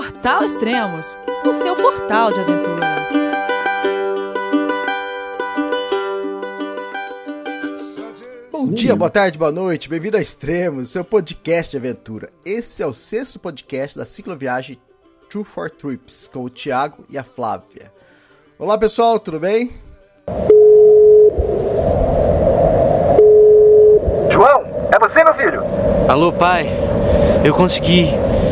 Portal Extremos, o seu portal de aventura. Bom dia, boa tarde, boa noite, bem-vindo a Extremos, seu podcast de aventura. Esse é o sexto podcast da cicloviagem True for Trips, com o Thiago e a Flávia. Olá pessoal, tudo bem? João, é você, meu filho? Alô, pai. Eu consegui.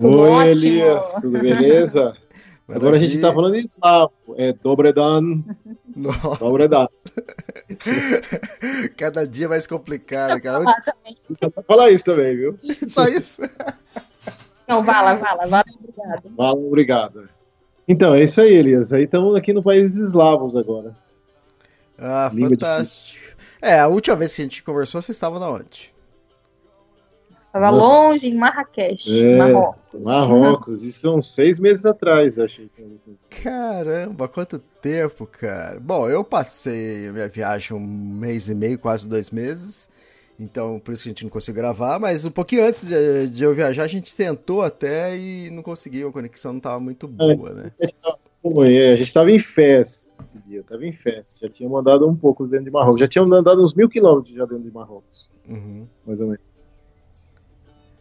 Tudo Oi, ótimo. Elias, tudo beleza? Agora a gente tá falando em eslavo. É Dobredan. Dobredan. Cada dia mais complicado, cara. Falar isso também, viu? Só isso. Não, vala, vala, vala, obrigado. Vala, obrigado. Então, é isso aí, Elias. Aí estamos aqui no país eslavos agora. Ah, Língua fantástico. É, a última vez que a gente conversou, você estava na onde? Estava longe, em Marrakech, é, Marrocos. Marrocos, isso são seis meses atrás, achei. Caramba, quanto tempo, cara. Bom, eu passei a minha viagem um mês e meio, quase dois meses. Então, por isso que a gente não conseguiu gravar, mas um pouquinho antes de, de eu viajar, a gente tentou até e não conseguiu, a conexão não estava muito boa, né? É, a gente estava em festa esse dia, estava em festa. Já tinha mandado um pouco dentro de Marrocos. Já tinham andado uns mil quilômetros já dentro de Marrocos. Uhum. Mais ou menos.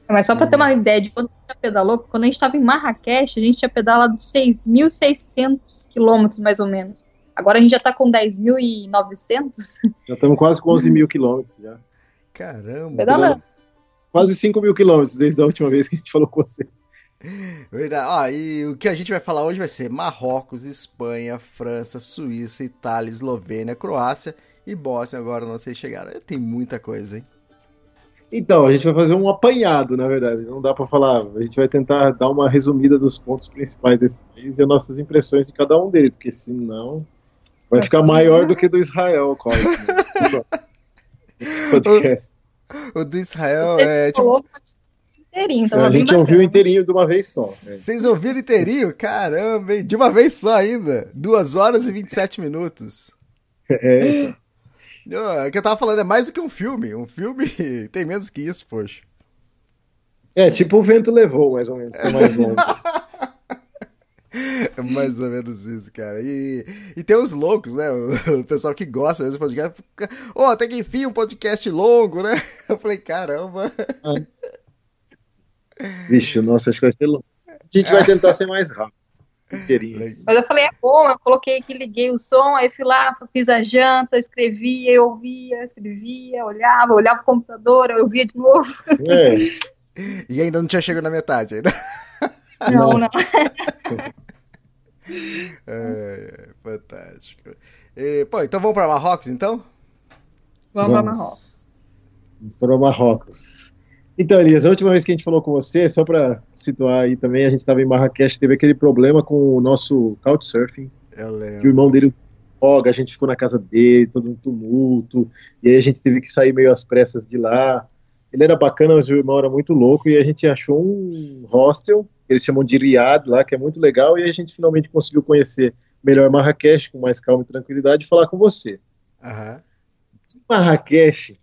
Mas só para ter uma ideia de quanto a gente pedalou, quando a gente estava em Marrakech, a gente tinha pedalado 6.600 quilômetros, mais ou menos. Agora a gente já está com 10.900. Já estamos quase com 11 mil quilômetros já. Caramba! Pedalando. Quase 5 mil quilômetros desde a última vez que a gente falou com você. Verdade. Ah, e o que a gente vai falar hoje vai ser Marrocos, Espanha, França, Suíça, Itália, Eslovênia, Croácia e Bósnia. Agora não sei chegar. Tem muita coisa, hein? Então, a gente vai fazer um apanhado, na verdade. Não dá para falar. A gente vai tentar dar uma resumida dos pontos principais desse país e as nossas impressões de cada um deles, porque senão vai ficar maior do que do Israel, quase. Né? podcast. O, o, do Israel é tipo. Inteirinho, então a gente ouviu inteirinho de uma vez só. Vocês ouviram inteirinho? Caramba, hein? de uma vez só ainda. 2 horas e 27 minutos. É, então. O que eu tava falando é mais do que um filme. Um filme tem menos que isso, poxa. É, tipo o vento levou, mais ou menos, que é mais longo. É mais ou menos isso, cara. E, e tem os loucos, né? O, o pessoal que gosta desse podcast. Ô, oh, até que enfim um podcast longo, né? Eu falei, caramba. Vixe, nossa, acho que vai ser longo. A gente vai tentar ser mais rápido. Assim. Mas eu falei, é bom, eu coloquei aqui, liguei o som, aí fui lá, fiz a janta, escrevia, eu ouvia, escrevia, olhava, olhava o computador, eu ouvia de novo. É. e ainda não tinha chegado na metade ainda. Não, não. é, fantástico. E, pô, então vamos para Marrocos, então? Vamos, vamos. para Marrocos. Vamos para Marrocos. Então, Elias, a última vez que a gente falou com você, só para situar aí também, a gente estava em Marrakech, teve aquele problema com o nosso Couchsurfing. Eu lembro. Que o irmão dele joga, a gente ficou na casa dele, todo um tumulto, e aí a gente teve que sair meio às pressas de lá. Ele era bacana, mas o irmão era muito louco, e a gente achou um hostel, eles chamam de Riad lá, que é muito legal, e a gente finalmente conseguiu conhecer melhor Marrakech, com mais calma e tranquilidade, e falar com você. Marrakech,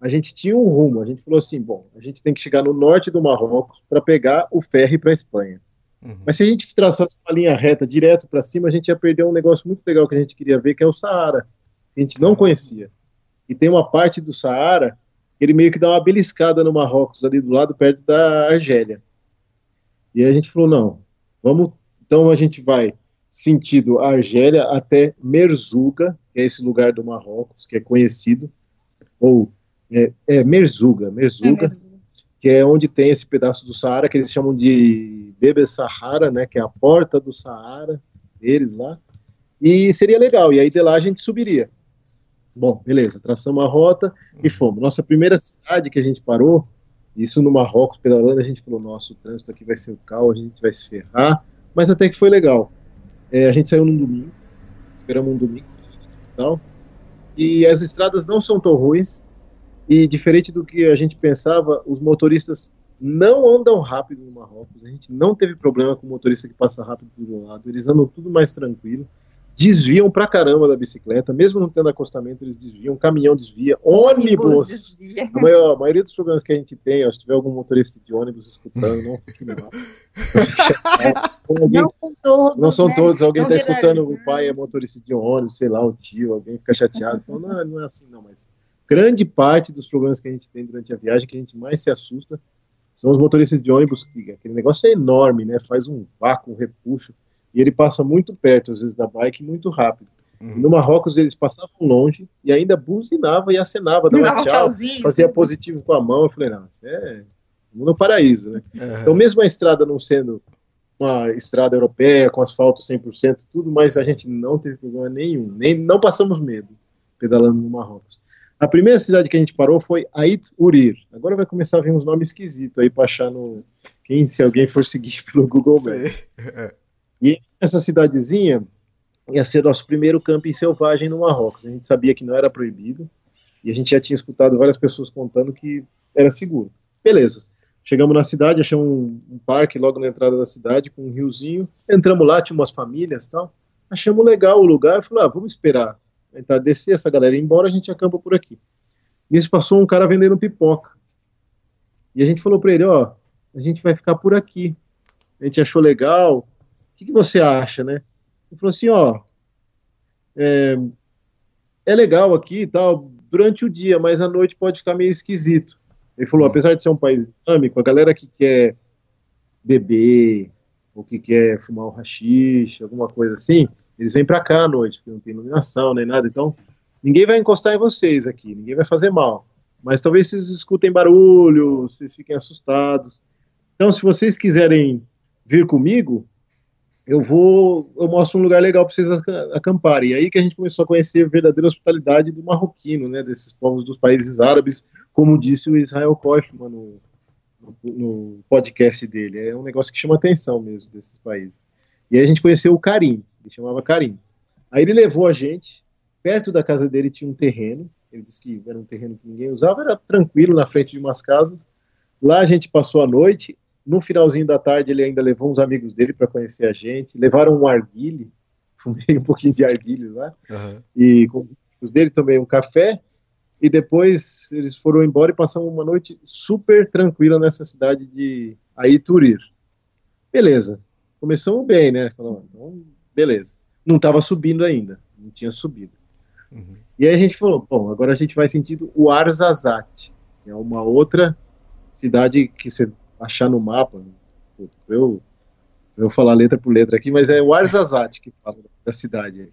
a gente tinha um rumo. A gente falou assim: bom, a gente tem que chegar no norte do Marrocos para pegar o ferry para a Espanha. Uhum. Mas se a gente traçasse uma linha reta direto para cima, a gente ia perder um negócio muito legal que a gente queria ver, que é o Saara, que a gente não conhecia. E tem uma parte do Saara que ele meio que dá uma beliscada no Marrocos, ali do lado, perto da Argélia. E a gente falou: não, vamos. Então a gente vai sentido Argélia até Merzuga, que é esse lugar do Marrocos, que é conhecido, ou é, é Merzuga, Merzuga, é que é onde tem esse pedaço do Saara que eles chamam de Bebe Sahara, né, que é a porta do Saara, deles lá. E seria legal, e aí de lá a gente subiria. Bom, beleza, traçamos a rota e fomos. Nossa primeira cidade que a gente parou Isso no Marrocos, pedalando, a gente falou, nossa, o trânsito aqui vai ser o caos, a gente vai se ferrar, mas até que foi legal. É, a gente saiu num domingo, esperamos um domingo, tal, e as estradas não são tão ruins, e diferente do que a gente pensava, os motoristas não andam rápido no Marrocos, a gente não teve problema com o motorista que passa rápido do lado, eles andam tudo mais tranquilo desviam pra caramba da bicicleta, mesmo não tendo acostamento, eles desviam, caminhão desvia, ônibus. desvia. A, maior, a, maioria dos problemas que a gente tem, ó, se tiver algum motorista de ônibus escutando, não fique mal. alguém, não, todos, não são né? todos, alguém está escutando, o pai é motorista de ônibus, sei lá, o tio, alguém fica chateado, fala, não, não é assim não, mas grande parte dos problemas que a gente tem durante a viagem, que a gente mais se assusta, são os motoristas de ônibus, que aquele negócio é enorme, né, faz um vácuo, um repuxo, e ele passa muito perto, às vezes, da bike, muito rápido. Uhum. No Marrocos eles passavam longe e ainda buzinava e acenava, dava tchau, fazia positivo com a mão. Eu falei, não, isso é no paraíso, né? Uhum. Então, mesmo a estrada não sendo uma estrada europeia com asfalto 100%, tudo, mas a gente não teve problema nenhum, nem não passamos medo pedalando no Marrocos. A primeira cidade que a gente parou foi Ait Urir. Agora vai começar a vir uns nomes esquisitos aí para achar no quem se alguém for seguir pelo Google Maps. É. E essa cidadezinha ia ser nosso primeiro camping selvagem no Marrocos. A gente sabia que não era proibido e a gente já tinha escutado várias pessoas contando que era seguro. Beleza. Chegamos na cidade, achamos um, um parque logo na entrada da cidade com um riozinho. Entramos lá, tinha umas famílias tal. Achamos legal o lugar. Falei, ah, vamos esperar. Tentar descer essa galera embora, a gente acampa por aqui. Nisso passou um cara vendendo pipoca. E a gente falou para ele, ó, a gente vai ficar por aqui. A gente achou legal, que, que você acha, né? Ele falou assim, ó, é, é legal aqui e tal, durante o dia, mas à noite pode ficar meio esquisito. Ele falou, apesar de ser um país dinâmico, a galera que quer beber, ou que quer fumar um rachixe, alguma coisa assim, eles vêm para cá à noite, porque não tem iluminação nem nada, então ninguém vai encostar em vocês aqui, ninguém vai fazer mal. Mas talvez vocês escutem barulho, vocês fiquem assustados. Então, se vocês quiserem vir comigo, eu vou, eu mostro um lugar legal para vocês acamparem. E aí que a gente começou a conhecer a verdadeira hospitalidade do marroquino, né, desses povos dos países árabes, como disse o Israel Kochman no, no, no, podcast dele. É um negócio que chama atenção mesmo desses países. E aí a gente conheceu o Karim, ele chamava Karim. Aí ele levou a gente, perto da casa dele tinha um terreno, ele disse que era um terreno que ninguém usava, era tranquilo na frente de umas casas. Lá a gente passou a noite, no finalzinho da tarde, ele ainda levou uns amigos dele para conhecer a gente. Levaram um arguile, fumei um pouquinho de arguile lá. Uhum. E com os dele também um café. E depois eles foram embora e passaram uma noite super tranquila nessa cidade de Aiturir. Beleza. Começamos bem, né? Então, beleza. Não estava subindo ainda. Não tinha subido. Uhum. E aí a gente falou, bom, agora a gente vai sentindo o Arzazat, que é uma outra cidade que você achar no mapa. Eu, eu vou falar letra por letra aqui, mas é o Arzazat que fala da cidade.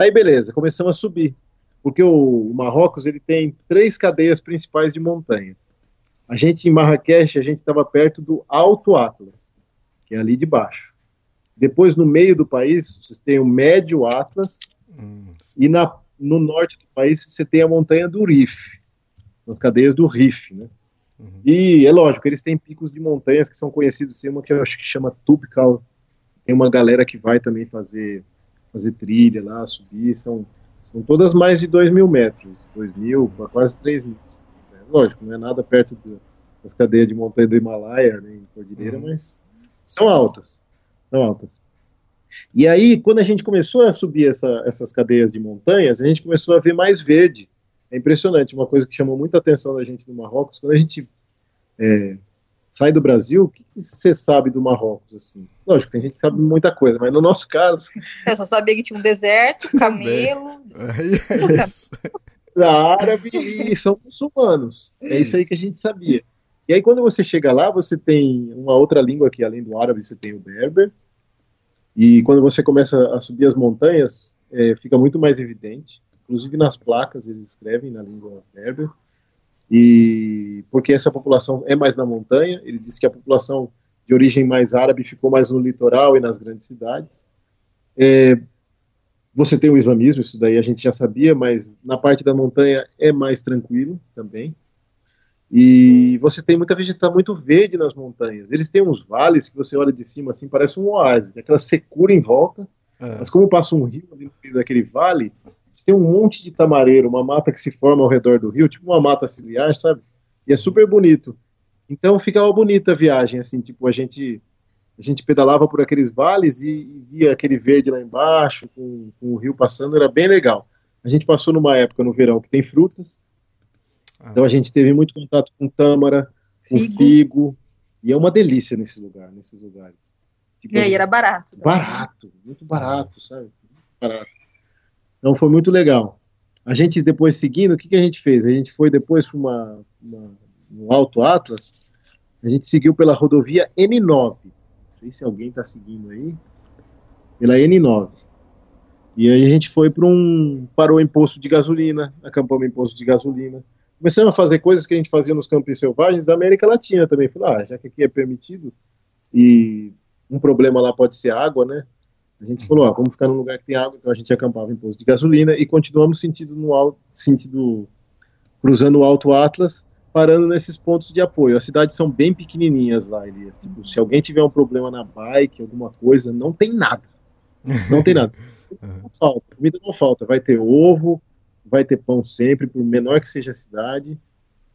Aí beleza, começamos a subir. Porque o, o Marrocos ele tem três cadeias principais de montanhas. A gente em Marrakech, a gente estava perto do Alto Atlas, que é ali de baixo. Depois, no meio do país, vocês têm o Médio Atlas, hum, e na, no norte do país você tem a montanha do Rif. São as cadeias do Rif, né? Uhum. E é lógico, eles têm picos de montanhas que são conhecidos, tem uma que eu acho que chama Tubcal, tem uma galera que vai também fazer, fazer trilha lá, subir, são, são todas mais de 2 mil metros, 2 mil, quase 3 mil. É, lógico, não é nada perto do, das cadeias de montanha do Himalaia, nem Cordilheira, uhum. mas são altas, são altas. E aí, quando a gente começou a subir essa, essas cadeias de montanhas, a gente começou a ver mais verde, é impressionante. Uma coisa que chamou muita atenção da gente no Marrocos, quando a gente é, sai do Brasil, o que, você sabe do Marrocos? Assim? Lógico, tem gente que sabe muita coisa, mas no nosso caso. Eu só sabia que tinha um deserto, camelo. é árabe e são muçulmanos. É isso aí que a gente sabia. E aí, quando você chega lá, você tem uma outra língua que, além do árabe, você tem o berber. E quando você começa a subir as montanhas, é, fica muito mais evidente inclusive nas placas eles escrevem na língua berber, e porque essa população é mais na montanha, ele diz que a população de origem mais árabe ficou mais no litoral e nas grandes cidades. É, você tem o islamismo, isso daí a gente já sabia, mas na parte da montanha é mais tranquilo também. E você tem muita vegetação muito verde nas montanhas. Eles têm uns vales que você olha de cima assim, parece um oásis, aquela secura em volta. É. Mas como passa um rio ali no meio daquele vale, você tem um monte de tamareiro, uma mata que se forma ao redor do rio, tipo uma mata ciliar, sabe? E é super bonito. Então ficava bonita a viagem, assim, tipo, a gente a gente pedalava por aqueles vales e, e via aquele verde lá embaixo, com, com, o rio passando, era bem legal. A gente passou numa época no verão que tem frutas, ah. então a gente teve muito contato com tâmara, com figo, figo e é uma delícia nesse lugar, nesses lugares. Tipo, e aí era barato. Né? Barato, muito barato, sabe? Muito barato. Então foi muito legal. A gente depois seguindo, o que, que a gente fez? A gente foi depois para uma, uma, um Alto Atlas, a gente seguiu pela rodovia N9 sei se alguém está seguindo aí, pela N9. E aí a gente foi para um. parou em posto de gasolina, acampamos em posto de gasolina. Começamos a fazer coisas que a gente fazia nos campos selvagens da América Latina também. Falei, ah, já que aqui é permitido, e um problema lá pode ser água, né? A gente falou, ah, vamos ficar num lugar que tem água, então a gente acampava em posto de gasolina e continuamos sentido no alto, sentido cruzando o Alto Atlas parando nesses pontos de apoio. As cidades são bem pequenininhas lá, Elias. Tipo, se alguém tiver um problema na bike, alguma coisa, não tem nada. Não tem nada. Não falta, comida não falta. Vai ter ovo, vai ter pão sempre, por menor que seja a cidade.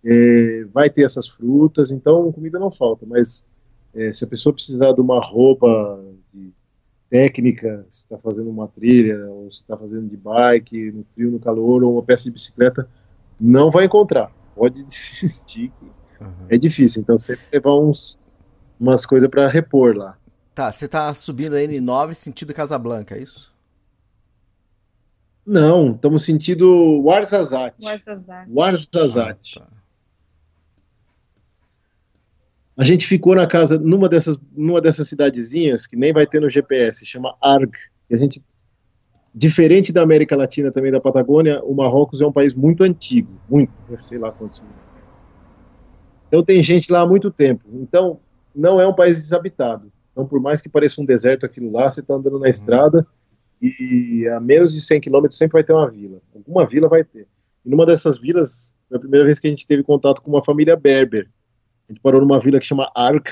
É, vai ter essas frutas, então comida não falta. Mas é, se a pessoa precisar de uma roupa de técnica, se está fazendo uma trilha, ou se está fazendo de bike, no frio, no calor, ou uma peça de bicicleta, não vai encontrar pode desistir. Uhum. É difícil, então sempre levar uns, umas coisas para repor lá. Tá, você tá subindo a N9 sentido Casablanca, é isso? Não, estamos sentindo Warzazate. Warzazate. Warzazate. Ah, tá. A gente ficou na casa, numa dessas, numa dessas cidadezinhas que nem vai ter no GPS, chama Arg. E a gente Diferente da América Latina, também da Patagônia, o Marrocos é um país muito antigo, muito, sei lá quantos. Então tem gente lá há muito tempo. Então não é um país desabitado. Então por mais que pareça um deserto aquilo lá, você está andando na uhum. estrada e a menos de 100 quilômetros sempre vai ter uma vila. Alguma vila vai ter. E numa dessas vilas, foi a primeira vez que a gente teve contato com uma família berber. A gente parou numa vila que chama Ark.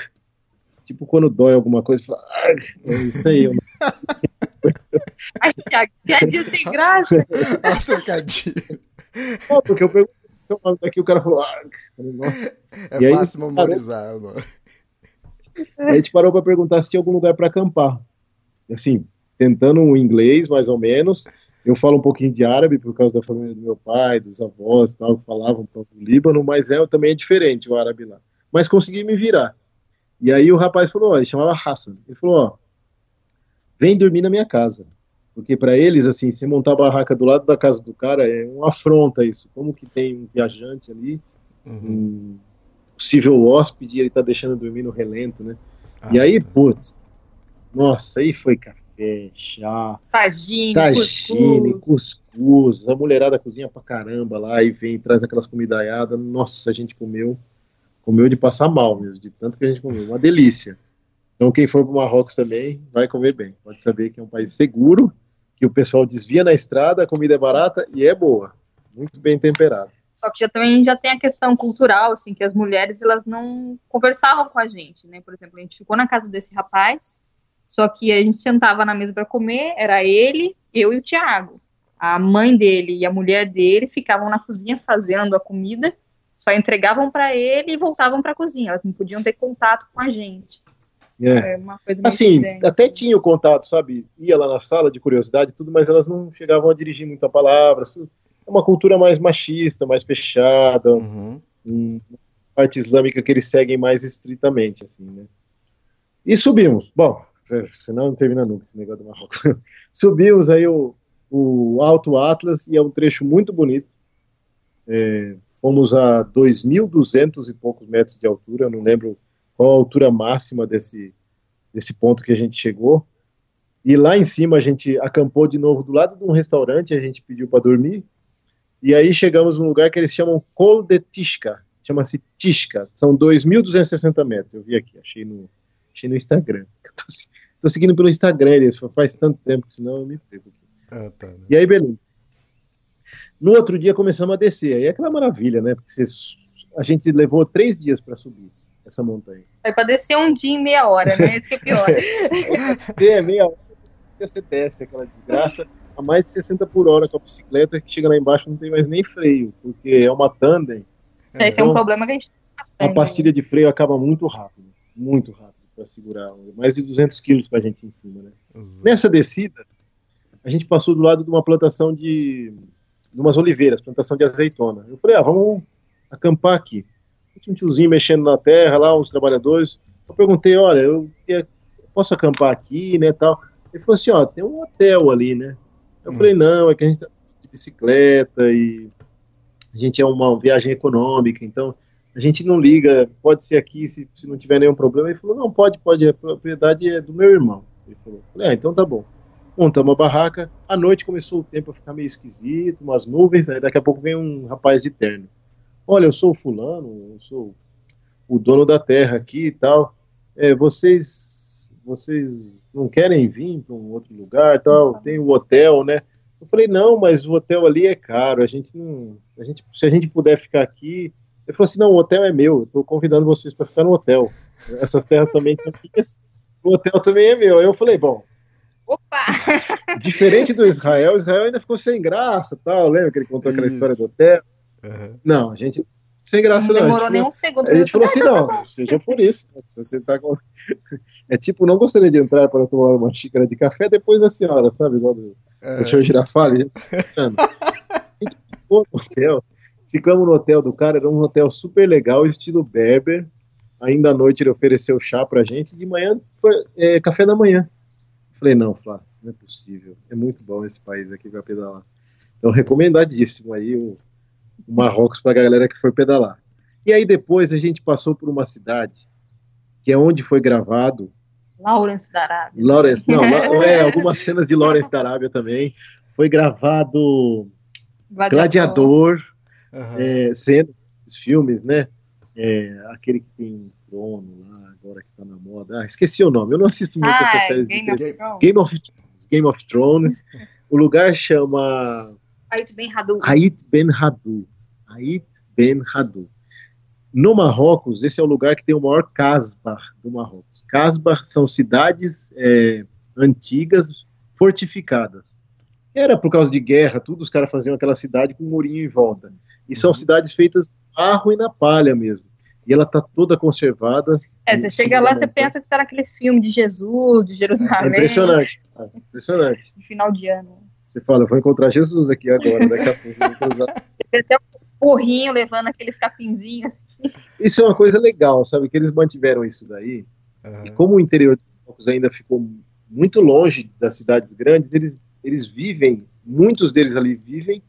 Tipo quando dói alguma coisa, fala Ark. É isso aí. Ai, Thiago, piadinho sem graça. Trocadinho. Não, porque eu perguntei o nome daqui, o cara falou, ah, nossa. É e fácil aí, memorizar. Parou... a gente parou para perguntar se tinha algum lugar para acampar. Assim, tentando um inglês, mais ou menos. Eu falo um pouquinho de árabe por causa da família do meu pai, dos avós, tal, que falavam por causa do Líbano, mas é, também é diferente o árabe lá. Mas consegui me virar. E aí o rapaz falou, ó, ele chamava Hassan. Ele falou, ó, vem dormir na minha casa. Porque para eles, assim, se montar a barraca do lado da casa do cara é uma afronta isso. Como que tem um viajante ali, uhum. um possível hóspede, e ele tá deixando dormir no relento, né? Ah, e aí, tá. putz, nossa, aí foi café, chá, tagine, tagine cuscuz. cuscuz. A mulherada cozinha pra caramba lá e vem traz aquelas comidaiadas. Nossa, a gente comeu, comeu de passar mal mesmo, de tanto que a gente comeu. Uma delícia. Então, quem for para Marrocos também vai comer bem. Pode saber que é um país seguro que o pessoal desvia na estrada, a comida é barata e é boa, muito bem temperada. Só que já também já tem a questão cultural, assim, que as mulheres elas não conversavam com a gente, né? Por exemplo, a gente ficou na casa desse rapaz, só que a gente sentava na mesa para comer, era ele, eu e o Tiago. A mãe dele e a mulher dele ficavam na cozinha fazendo a comida, só entregavam para ele e voltavam para a cozinha. Elas não podiam ter contato com a gente. É. é uma coisa assim, até assim. tinha o contato, sabe? Ia lá na sala de curiosidade e tudo, mas elas não chegavam a dirigir muito a palavra. É uma cultura mais machista, mais fechada, uhum. uma parte islâmica que eles seguem mais estritamente, assim, né? E subimos. Bom, senão não termina nunca esse negócio do Marrocos. subimos aí o, o Alto Atlas e é um trecho muito bonito. É, fomos a 2.200 e poucos metros de altura, não lembro qual a altura máxima desse, desse ponto que a gente chegou. E lá em cima a gente acampou de novo do lado de um restaurante, a gente pediu para dormir. E aí chegamos num lugar que eles chamam Col de Tishka, chama-se Tishka, são 2.260 metros. Eu vi aqui, achei no, achei no Instagram. Estou seguindo pelo Instagram, eles faz tanto tempo que senão eu me perco aqui. Ah, tá, né? E aí, beleza. No outro dia começamos a descer, aí é aquela maravilha, né? Porque a gente levou três dias para subir essa montanha. Vai para descer um dia em meia hora, né? Isso que é pior. é, meia hora, você desce aquela desgraça a mais de 60 por hora com a bicicleta, que chega lá embaixo não tem mais nem freio, porque é uma tandem. É, esse então, é um então, problema que a gente tem bastante. A pastilha de freio acaba muito rápido, muito rápido para segurar, mais de 200 quilos para a gente em cima, né? Uhum. Nessa descida, a gente passou do lado de uma plantação de, de umas oliveiras, plantação de azeitona. Eu falei, ah, vamos acampar aqui. Tinha um tiozinho mexendo na terra lá, os trabalhadores. Eu perguntei, olha, eu, eu posso acampar aqui, né, tal. Ele falou assim, ó, tem um hotel ali, né? Eu hum. falei, não, é que a gente tá de bicicleta e a gente é uma viagem econômica, então a gente não liga, pode ser aqui se, se não tiver nenhum problema. Ele falou, não, pode, pode, a propriedade é do meu irmão. Ele falou, ah, então tá bom. Montamos a barraca, à noite começou o tempo a ficar meio esquisito, umas nuvens, aí daqui a pouco vem um rapaz de terno. Olha, eu sou o fulano, eu sou o dono da terra aqui e tal. É, vocês, vocês não querem vir para um outro lugar, tal? Tem o um hotel, né? Eu falei não, mas o hotel ali é caro. A gente não, a gente, se a gente puder ficar aqui, ele falou assim, não, o hotel é meu. Estou convidando vocês para ficar no hotel. Essa terra também tem o hotel também é meu. Aí eu falei, bom, Opa! Diferente do Israel, Israel ainda ficou sem graça, tal. Lembra que ele contou aquela história do hotel? Uhum. Não, a gente sem graça não. Demorou nem um segundo. A gente falou assim, não, seja por isso. Você tá com... É tipo, não gostaria de entrar para tomar uma xícara de café depois da senhora, sabe? Igual do, é. senhor Girafale. A gente ficou no hotel, ficamos no hotel do cara, era um hotel super legal, estilo Berber. Ainda à noite ele ofereceu chá pra gente, de manhã foi é, café da manhã. Falei, não, Flá, não é possível. É muito bom esse país aqui para pedalar. Então, recomendadíssimo aí o, o Marrocos para a galera que for pedalar. E aí depois a gente passou por uma cidade que é onde foi gravado Lawrence da Arábia. Lawrence, não, é, algumas cenas de Lawrence da Arábia também. Foi gravado Gladiador, Gladiador uhum. é, cenas, esses filmes, né? É, aquele que tem um trono lá, agora que tá na moda. Ah, esqueci o nome, eu não assisto muito ah, essas séries Game, de of Game of Thrones. Game of Thrones. o lugar chama Ait Ben Hadou. Ait Ben Hadou. Ait Ben Hadou. No Marrocos, esse é o lugar que tem o maior Casbar do Marrocos. Casbar são cidades é, antigas fortificadas. Era por causa de guerra, tudo os caras faziam aquela cidade com um murinho em volta. E são uhum. cidades feitas barro e na palha mesmo. E ela tá toda conservada. É, você chega lá, você pensa que tá naquele filme de Jesus, de Jerusalém. É impressionante. É impressionante. De final de ano. Você fala, eu vou encontrar Jesus aqui agora, daqui a pouco eu vou usar. até um burrinho levando aqueles capinzinhos. Assim. Isso é uma coisa legal, sabe? Que eles mantiveram isso daí. Uhum. E como o interior de Marcos ainda ficou muito longe das cidades grandes, eles, eles vivem, muitos deles ali vivem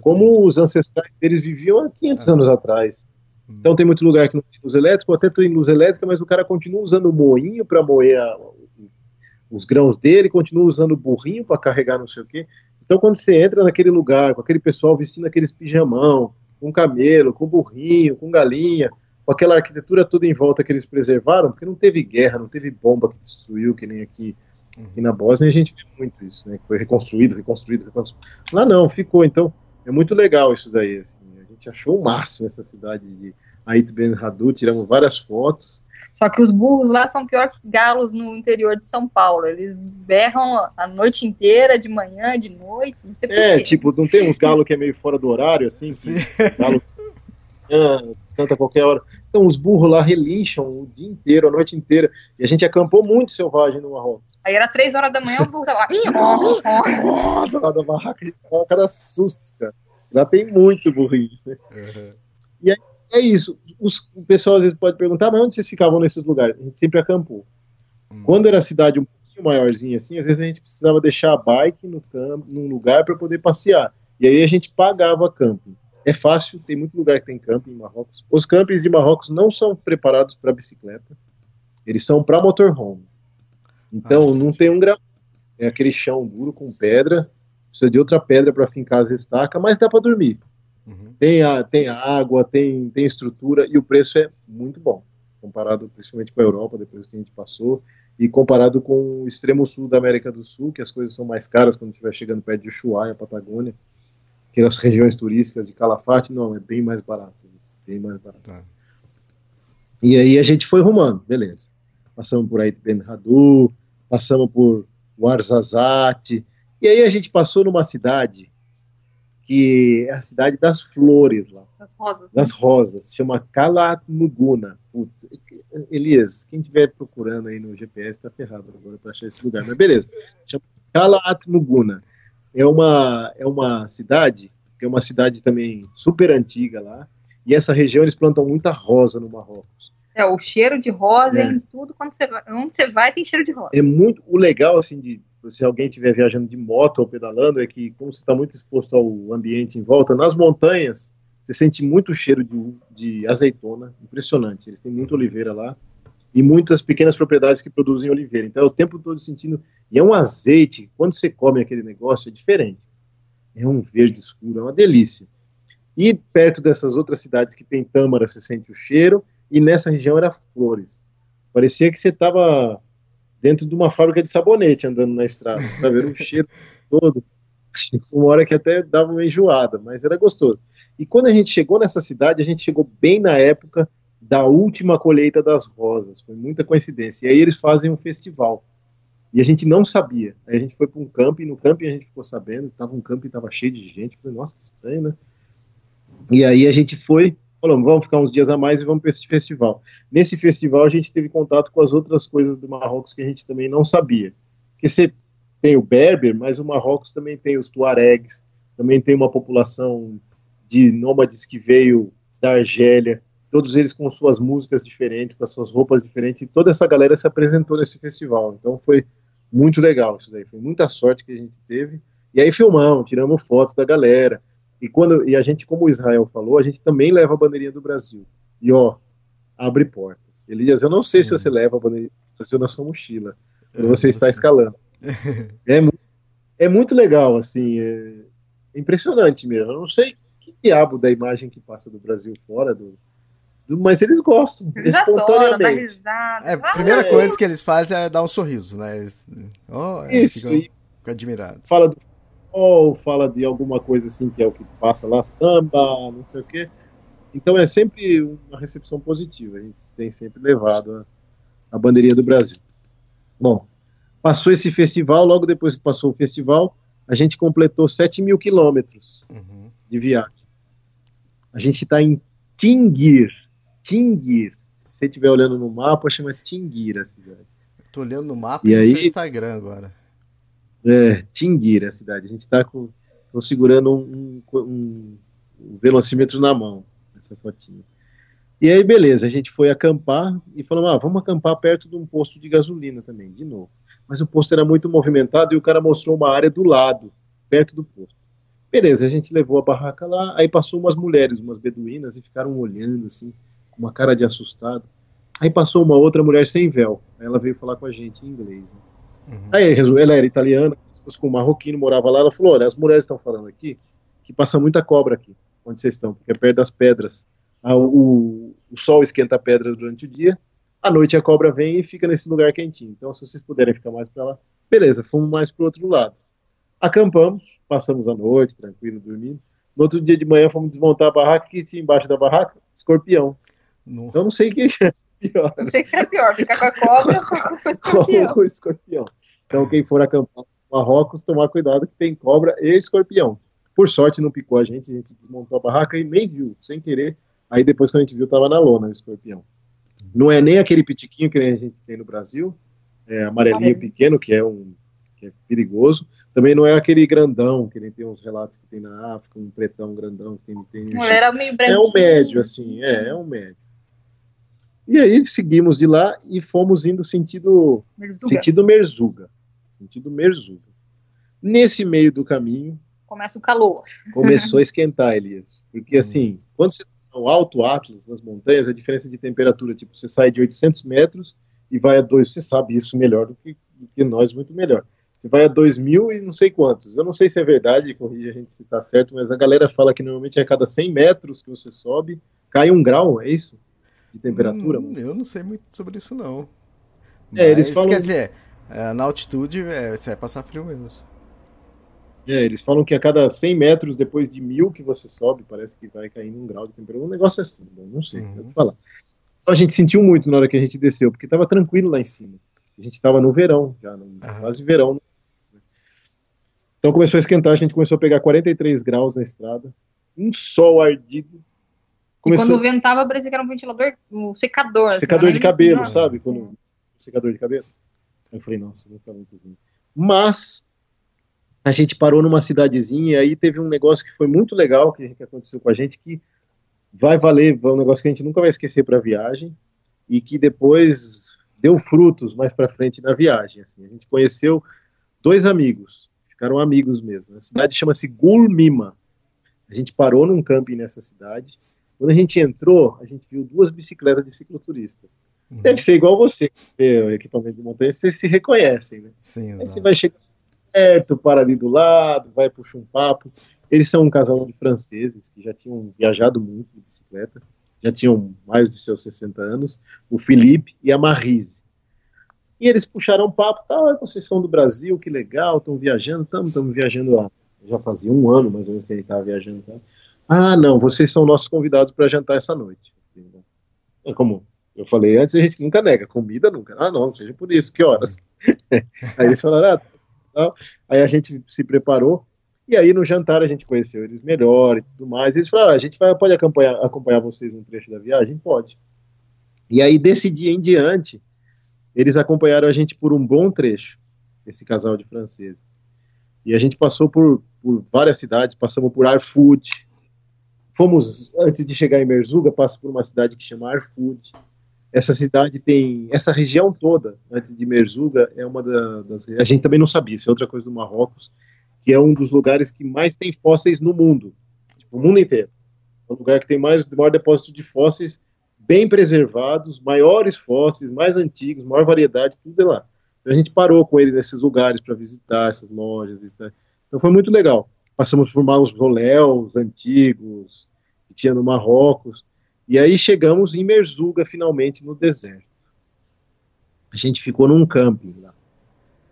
como os ancestrais deles viviam há 500 uhum. anos atrás. Uhum. Então tem muito lugar que não tem luz elétrica, até tem luz elétrica, mas o cara continua usando o moinho para moer a, os grãos dele, continua usando o burrinho para carregar não sei o quê. Então, quando você entra naquele lugar, com aquele pessoal vestindo aqueles pijamão, com camelo, com burrinho, com galinha, com aquela arquitetura toda em volta que eles preservaram, porque não teve guerra, não teve bomba que destruiu, que nem aqui, aqui na Bósnia a gente vê muito isso, né? Que foi reconstruído, reconstruído, reconstruído. Lá não, ficou. Então, é muito legal isso daí. Assim. A gente achou o máximo essa cidade de Ait Ben Hadu, tiramos várias fotos. Só que os burros lá são pior que galos no interior de São Paulo. Eles berram a noite inteira, de manhã, de noite, não sei por É, tipo, não tem uns galos que é meio fora do horário, assim? Sim. Galo canta a qualquer hora. Então, os burros lá relincham o dia inteiro, a noite inteira. E a gente acampou muito selvagem no Marrocos. Aí era três horas da manhã, o burro lá. do lado da barraca, o cara assusta, cara. Lá tem muito burrinho. Uhum. E aí é isso. Os, o pessoal às vezes pode perguntar, mas onde vocês ficavam nesses lugares? A gente sempre acampou. Hum. Quando era a cidade um pouquinho maiorzinha assim, às vezes a gente precisava deixar a bike no campo, num lugar para poder passear. E aí a gente pagava camping. É fácil, tem muito lugar que tem camping em Marrocos. Os campings de Marrocos não são preparados para bicicleta, eles são para motorhome. Então ah, não tem um gramado, é aquele chão duro com pedra, precisa de outra pedra para fincar as estacas, mas dá para dormir. Uhum. Tem, a, tem água, tem, tem estrutura e o preço é muito bom, comparado principalmente com a Europa, depois que a gente passou, e comparado com o extremo sul da América do Sul, que as coisas são mais caras quando estiver chegando perto de Ushuaia, Patagônia, que nas regiões turísticas de Calafate, não, é bem mais barato, bem mais barato. Tá. E aí a gente foi rumando, beleza. Passamos por Ait Ben Hadu, passamos por Warzazate, e aí a gente passou numa cidade que é a cidade das flores lá. Das rosas. Das rosas. Chama Kalatmuguna. Elias, quem estiver procurando aí no GPS tá ferrado agora para achar esse lugar. Mas beleza. Chama Kalatmuguna. É uma, é uma cidade, que é uma cidade também super antiga lá. E essa região eles plantam muita rosa no Marrocos. É, o cheiro de rosa é. em tudo, quando você vai, onde você vai tem cheiro de rosa. É muito, o legal, assim, de se alguém estiver viajando de moto ou pedalando, é que como você está muito exposto ao ambiente em volta, nas montanhas você sente muito cheiro de, de azeitona, impressionante. Eles têm muita oliveira lá e muitas pequenas propriedades que produzem oliveira. Então é o tempo todo sentindo. E é um azeite, quando você come aquele negócio, é diferente. É um verde escuro, é uma delícia. E perto dessas outras cidades que tem tâmara, você sente o cheiro, e nessa região era flores. Parecia que você estava dentro de uma fábrica de sabonete andando na estrada, sabe? Era um cheiro todo. Uma hora que até dava uma enjoada, mas era gostoso. E quando a gente chegou nessa cidade, a gente chegou bem na época da última colheita das rosas. Foi muita coincidência. E aí eles fazem um festival. E a gente não sabia. Aí a gente foi para um camping, no camping a gente ficou sabendo, tava um camping, tava cheio de gente. Falei, nossa, que estranho, né? E aí a gente foi, falamos, vamos ficar uns dias a mais e vamos para esse festival. Nesse festival a gente teve contato com as outras coisas do Marrocos que a gente também não sabia. Porque você tem o Berber, mas o Marrocos também tem os Tuaregs, também tem uma população de nômades que veio da Argélia, todos eles com suas músicas diferentes, com as suas roupas diferentes, e toda essa galera se apresentou nesse festival. Então foi muito legal isso daí, foi muita sorte que a gente teve. E aí filmamos, tiramos fotos da galera. E quando e a gente, como o Israel falou, a gente também leva a bandeirinha do Brasil. E ó, abre portas. Elias, eu não sei se você leva a bandeirinha do Brasil na sua mochila quando você está escalando. É, é muito legal, assim, é impressionante mesmo. Eu não sei que diabo da imagem que passa do Brasil fora do, mas eles gostam eles espontaneamente. Risada. É, a primeira é. coisa que eles fazem é dar um sorriso, né? Eles, oh, é, Isso, ficam, ficam admirados. Fala do ou fala de alguma coisa assim que é o que passa lá, samba, não sei o quê. Então é sempre uma recepção positiva. A gente tem sempre levado a, a bandeirinha do Brasil. Bom, passou esse festival, logo depois que passou o festival, a gente completou 7 mil quilômetros uhum. de viagem. A gente está em Tingir. Tingir. Se você estiver olhando no mapa, chama Tingir a cidade. Estou olhando no mapa e, e aí, no Instagram agora. É, a cidade. A gente está segurando um, um, um, velocímetro na mão, essa fotinha. E aí, beleza, a gente foi acampar e falou: ah, vamos acampar perto de um posto de gasolina também, de novo. Mas o posto era muito movimentado e o cara mostrou uma área do lado, perto do posto. Beleza, a gente levou a barraca lá, aí passou umas mulheres, umas beduínas, e ficaram olhando assim, com uma cara de assustado. Aí passou uma outra mulher sem véu. Aí ela veio falar com a gente em inglês. Né? Uhum. Aí ela era italiana, com um marroquino, morava lá. Ela falou: Olha, as mulheres estão falando aqui que passa muita cobra aqui, onde vocês estão, porque é perto das pedras. Ah, o, o sol esquenta a pedra durante o dia, à noite a cobra vem e fica nesse lugar quentinho. Então, se vocês puderem ficar mais para lá, beleza, fomos mais para o outro lado. Acampamos, passamos a noite, tranquilo, dormindo. No outro dia de manhã fomos desmontar a barraca, que tinha embaixo da barraca? Escorpião. Nossa. Então não sei o que pior. Não sei o que é pior, ficar com a cobra ou com o escorpião. com o escorpião. Então, quem for acampar no Marrocos, tomar cuidado que tem cobra e escorpião. Por sorte, não picou a gente, a gente desmontou a barraca e nem viu, sem querer. Aí depois, quando a gente viu, tava na lona o escorpião. Não é nem aquele pitiquinho que a gente tem no Brasil, é amarelinho pequeno, que é um que é perigoso. Também não é aquele grandão, que nem tem uns relatos que tem na África, um pretão grandão que tem. tem não, era meio É um médio, assim, é, é um médio. E aí seguimos de lá e fomos indo sentido Merzuga. sentido Merzuga sentido Merzuga. Nesse meio do caminho. Começa o calor. Começou a esquentar, Elias. Porque uhum. assim, quando você está no Alto Atlas, nas montanhas, a diferença de temperatura, tipo, você sai de 800 metros e vai a 2, você sabe isso melhor do que, do que nós, muito melhor. Você vai a 2 mil e não sei quantos. Eu não sei se é verdade, corrija a gente se está certo, mas a galera fala que normalmente é a cada 100 metros que você sobe, cai um grau, é isso? De temperatura? Hum, eu não sei muito sobre isso, não. Mas, é, eles falam. Quer dizer, é, na altitude é, você vai passar frio mesmo. É, eles falam que a cada 100 metros depois de mil que você sobe, parece que vai caindo um grau de temperatura. Um negócio assim, não sei, uhum. vou falar. Só a gente sentiu muito na hora que a gente desceu, porque estava tranquilo lá em cima. A gente estava no verão, já no, uhum. quase verão. Então começou a esquentar, a gente começou a pegar 43 graus na estrada, um sol ardido. Começou... E quando ventava, parecia que era um ventilador, um secador. Assim, secador assim, de cabelo, sabe? Quando... Secador de cabelo. Eu falei, nossa, não tá muito ruim. Mas a gente parou numa cidadezinha e aí teve um negócio que foi muito legal que, que aconteceu com a gente que vai valer, é um negócio que a gente nunca vai esquecer para a viagem e que depois deu frutos mais para frente na viagem. Assim. A gente conheceu dois amigos, ficaram amigos mesmo. A cidade chama-se Gulmima. A gente parou num camping nessa cidade. Quando a gente entrou, a gente viu duas bicicletas de cicloturista. Uhum. Deve ser igual você, o equipamento de montanha, vocês se reconhecem, né? Sim, Aí você vai chegar perto, para ali do lado, vai puxar um papo. Eles são um casal de franceses que já tinham viajado muito de bicicleta, já tinham mais de seus 60 anos, o Felipe e a Marise. E eles puxaram um papo, ah, vocês são do Brasil, que legal, estão viajando, estamos viajando há, já fazia um ano mais ou menos que gente estava viajando. Tá? Ah, não, vocês são nossos convidados para jantar essa noite. É como eu falei antes, a gente nunca nega, comida nunca. Ah, não, seja por isso, que horas? Aí eles falaram, ah, tal. Aí a gente se preparou. E aí no jantar a gente conheceu eles melhor e tudo mais. Eles falaram: ah, a gente vai, pode acompanhar, acompanhar vocês um trecho da viagem? Pode. E aí desse dia em diante, eles acompanharam a gente por um bom trecho, esse casal de franceses. E a gente passou por, por várias cidades, passamos por Arfood. Fomos, antes de chegar em Merzuga, passamos por uma cidade que chama Arfood essa cidade tem essa região toda antes de Merzuga é uma das a gente também não sabia isso é outra coisa do Marrocos que é um dos lugares que mais tem fósseis no mundo tipo, o mundo inteiro. É um lugar que tem mais maior depósito de fósseis bem preservados maiores fósseis mais antigos maior variedade tudo é lá. Então a gente parou com ele nesses lugares para visitar essas lojas visitar. então foi muito legal passamos por mausoléus antigos que tinha no Marrocos e aí chegamos em Merzuga, finalmente, no deserto. A gente ficou num camping lá.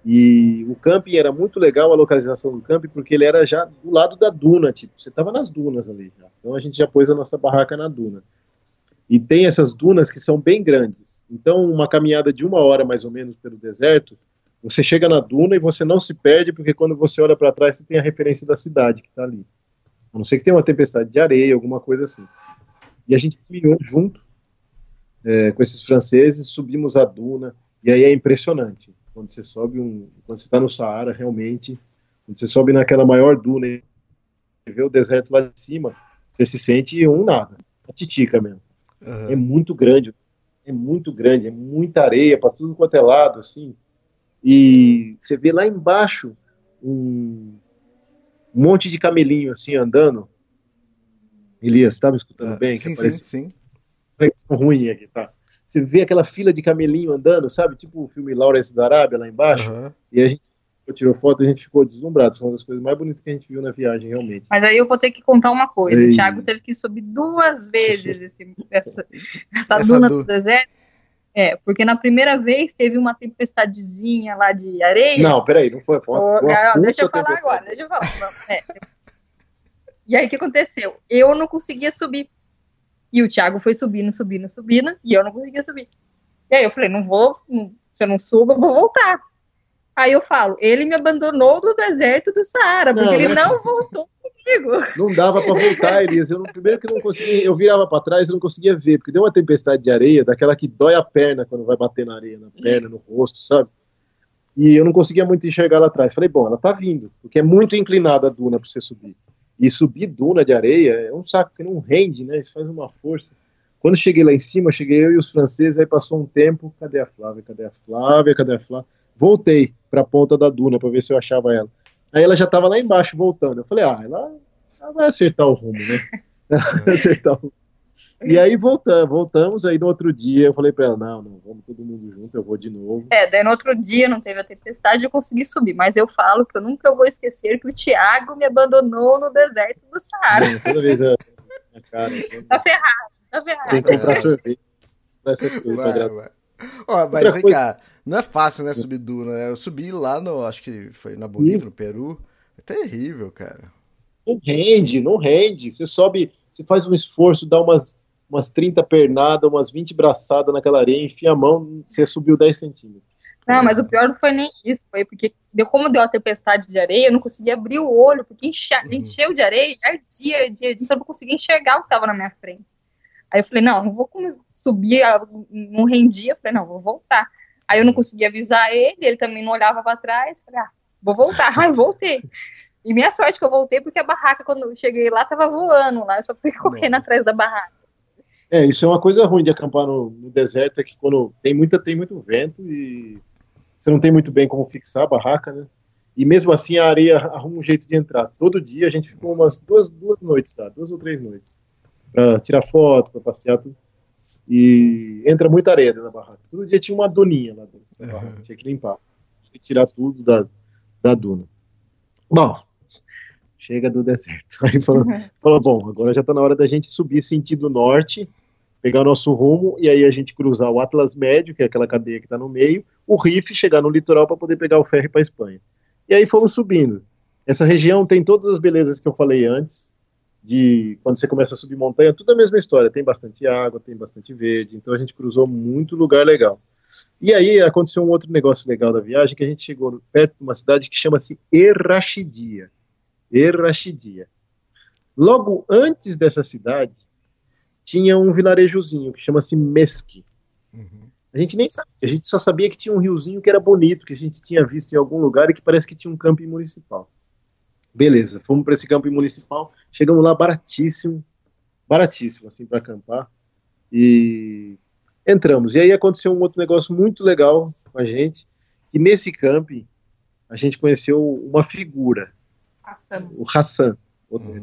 E o camping era muito legal, a localização do camping, porque ele era já do lado da duna, tipo, você estava nas dunas ali já. Então a gente já pôs a nossa barraca na duna. E tem essas dunas que são bem grandes. Então, uma caminhada de uma hora mais ou menos pelo deserto, você chega na duna e você não se perde, porque quando você olha para trás, você tem a referência da cidade que está ali. A não ser que tenha uma tempestade de areia, alguma coisa assim. E a gente caminhou junto é, com esses franceses, subimos a duna, e aí é impressionante. Quando você sobe um. Quando você está no Saara, realmente, quando você sobe naquela maior duna e vê o deserto lá de cima, você se sente um nada. A titica mesmo. Uhum. É muito grande. É muito grande, é muita areia para tudo quanto é lado, assim. E você vê lá embaixo um, monte de camelinho assim andando Elias, está me escutando ah, bem? Sim, sim, sim. ruim aqui, tá? Você vê aquela fila de camelinho andando, sabe? Tipo o filme Lawrence da Arábia lá embaixo. Uhum. E a gente tirou foto e a gente ficou deslumbrado. Foi uma das coisas mais bonitas que a gente viu na viagem, realmente. Mas aí eu vou ter que contar uma coisa. O Thiago teve que subir duas vezes esse, essa, essa, essa duna do deserto. É, porque na primeira vez teve uma tempestadezinha lá de areia. Não, peraí, não foi. foi, uma, uma não, deixa eu falar agora, deixa eu falar. É, e aí o que aconteceu? Eu não conseguia subir. E o Thiago foi subindo, subindo, subindo, e eu não conseguia subir. E aí eu falei, não vou, não, se eu não subo, eu vou voltar. Aí eu falo, ele me abandonou no deserto do Saara, porque não, ele não, não voltou comigo. Não dava para voltar, Elias. Eu, primeiro que não conseguia, eu virava para trás e não conseguia ver, porque deu uma tempestade de areia, daquela que dói a perna quando vai bater na areia, na perna, no rosto, sabe? E eu não conseguia muito enxergar lá atrás. Falei, bom, ela tá vindo, porque é muito inclinada a duna para você subir. E subir duna de areia é um saco que não rende, né? Isso faz uma força. Quando cheguei lá em cima, cheguei eu e os franceses, aí passou um tempo, cadê a Flávia? Cadê a Flávia? Cadê a Flávia? Voltei para a ponta da duna para ver se eu achava ela. Aí ela já estava lá embaixo voltando. Eu falei: "Ah, ela, ela vai acertar o rumo, né?" vai acertar o rumo. E aí voltamos, voltamos, aí no outro dia eu falei pra ela, não, não, vamos todo mundo junto, eu vou de novo. É, daí no outro dia não teve a tempestade, eu consegui subir, mas eu falo que eu nunca vou esquecer que o Thiago me abandonou no deserto do Saara. É, toda vez a minha cara. Tá ferrado, tá ferrado. Tem que comprar sorvete pra essas coisas. Vai, vai. Ó, mas vem cá, não é fácil, né, subir duna, né? Eu subi lá no, acho que foi na Bolívia, no Peru, É terrível, cara. Não rende, não rende. Você sobe, você faz um esforço, dá umas, umas 30 pernadas, umas 20 braçadas naquela areia, enfia a mão, você subiu 10 centímetros. Não, mas o pior não foi nem isso, foi porque deu como deu a tempestade de areia, eu não conseguia abrir o olho, porque enche, Uhum. encheu de areia, ardia, ardia, então eu não conseguia enxergar o que estava na minha frente. Aí eu falei, não, não vou subir, a- não rendia, eu falei, não, vou voltar. Aí eu não conseguia avisar ele, ele também não olhava para trás, falei, ah, vou voltar. Aí voltei. E minha sorte que eu voltei, porque a barraca, quando eu cheguei lá, tava voando lá, eu só fui correndo atrás da barraca. É, isso é uma coisa ruim de acampar no, no deserto, é que quando tem, muita, tem muito vento e você não tem muito bem como fixar a barraca, né? E mesmo assim a areia arruma um jeito de entrar. Todo dia a gente ficou umas duas, duas noites, tá? Duas ou três noites. Pra tirar foto, pra passear, tudo. E entra muita areia dentro da barraca. Todo dia tinha uma duninha lá dentro da barraca. Tinha que limpar. Tinha que tirar tudo da, da duna. Bom, chega do deserto. Aí falou, falou, bom, agora já tá na hora da gente subir sentido norte, pegar o nosso rumo, e aí a gente cruzar o Atlas Médio, que é aquela cadeia que tá no meio, o Rif, chegar no litoral para poder pegar o ferry para Espanha. E aí fomos subindo. Essa região tem todas as belezas que eu falei antes, de quando você começa a subir montanha, tudo a mesma história, tem bastante água, tem bastante verde, então a gente cruzou muito lugar legal. E aí aconteceu um outro negócio legal da viagem, que a gente chegou perto de uma cidade que chama-se Errachidia. Errachidia. Logo antes dessa cidade, tinha um vilarejozinho que chama-se Mesque. A gente nem sabia, a gente só sabia que tinha um riozinho que era bonito, que a gente tinha visto em algum lugar e que parece que tinha um camping municipal. Beleza, fomos para esse camping municipal, chegamos lá baratíssimo, baratíssimo assim para acampar e entramos. E aí aconteceu um outro negócio muito legal com a gente, que nesse camping a gente conheceu uma figura, Passando. o Hassan.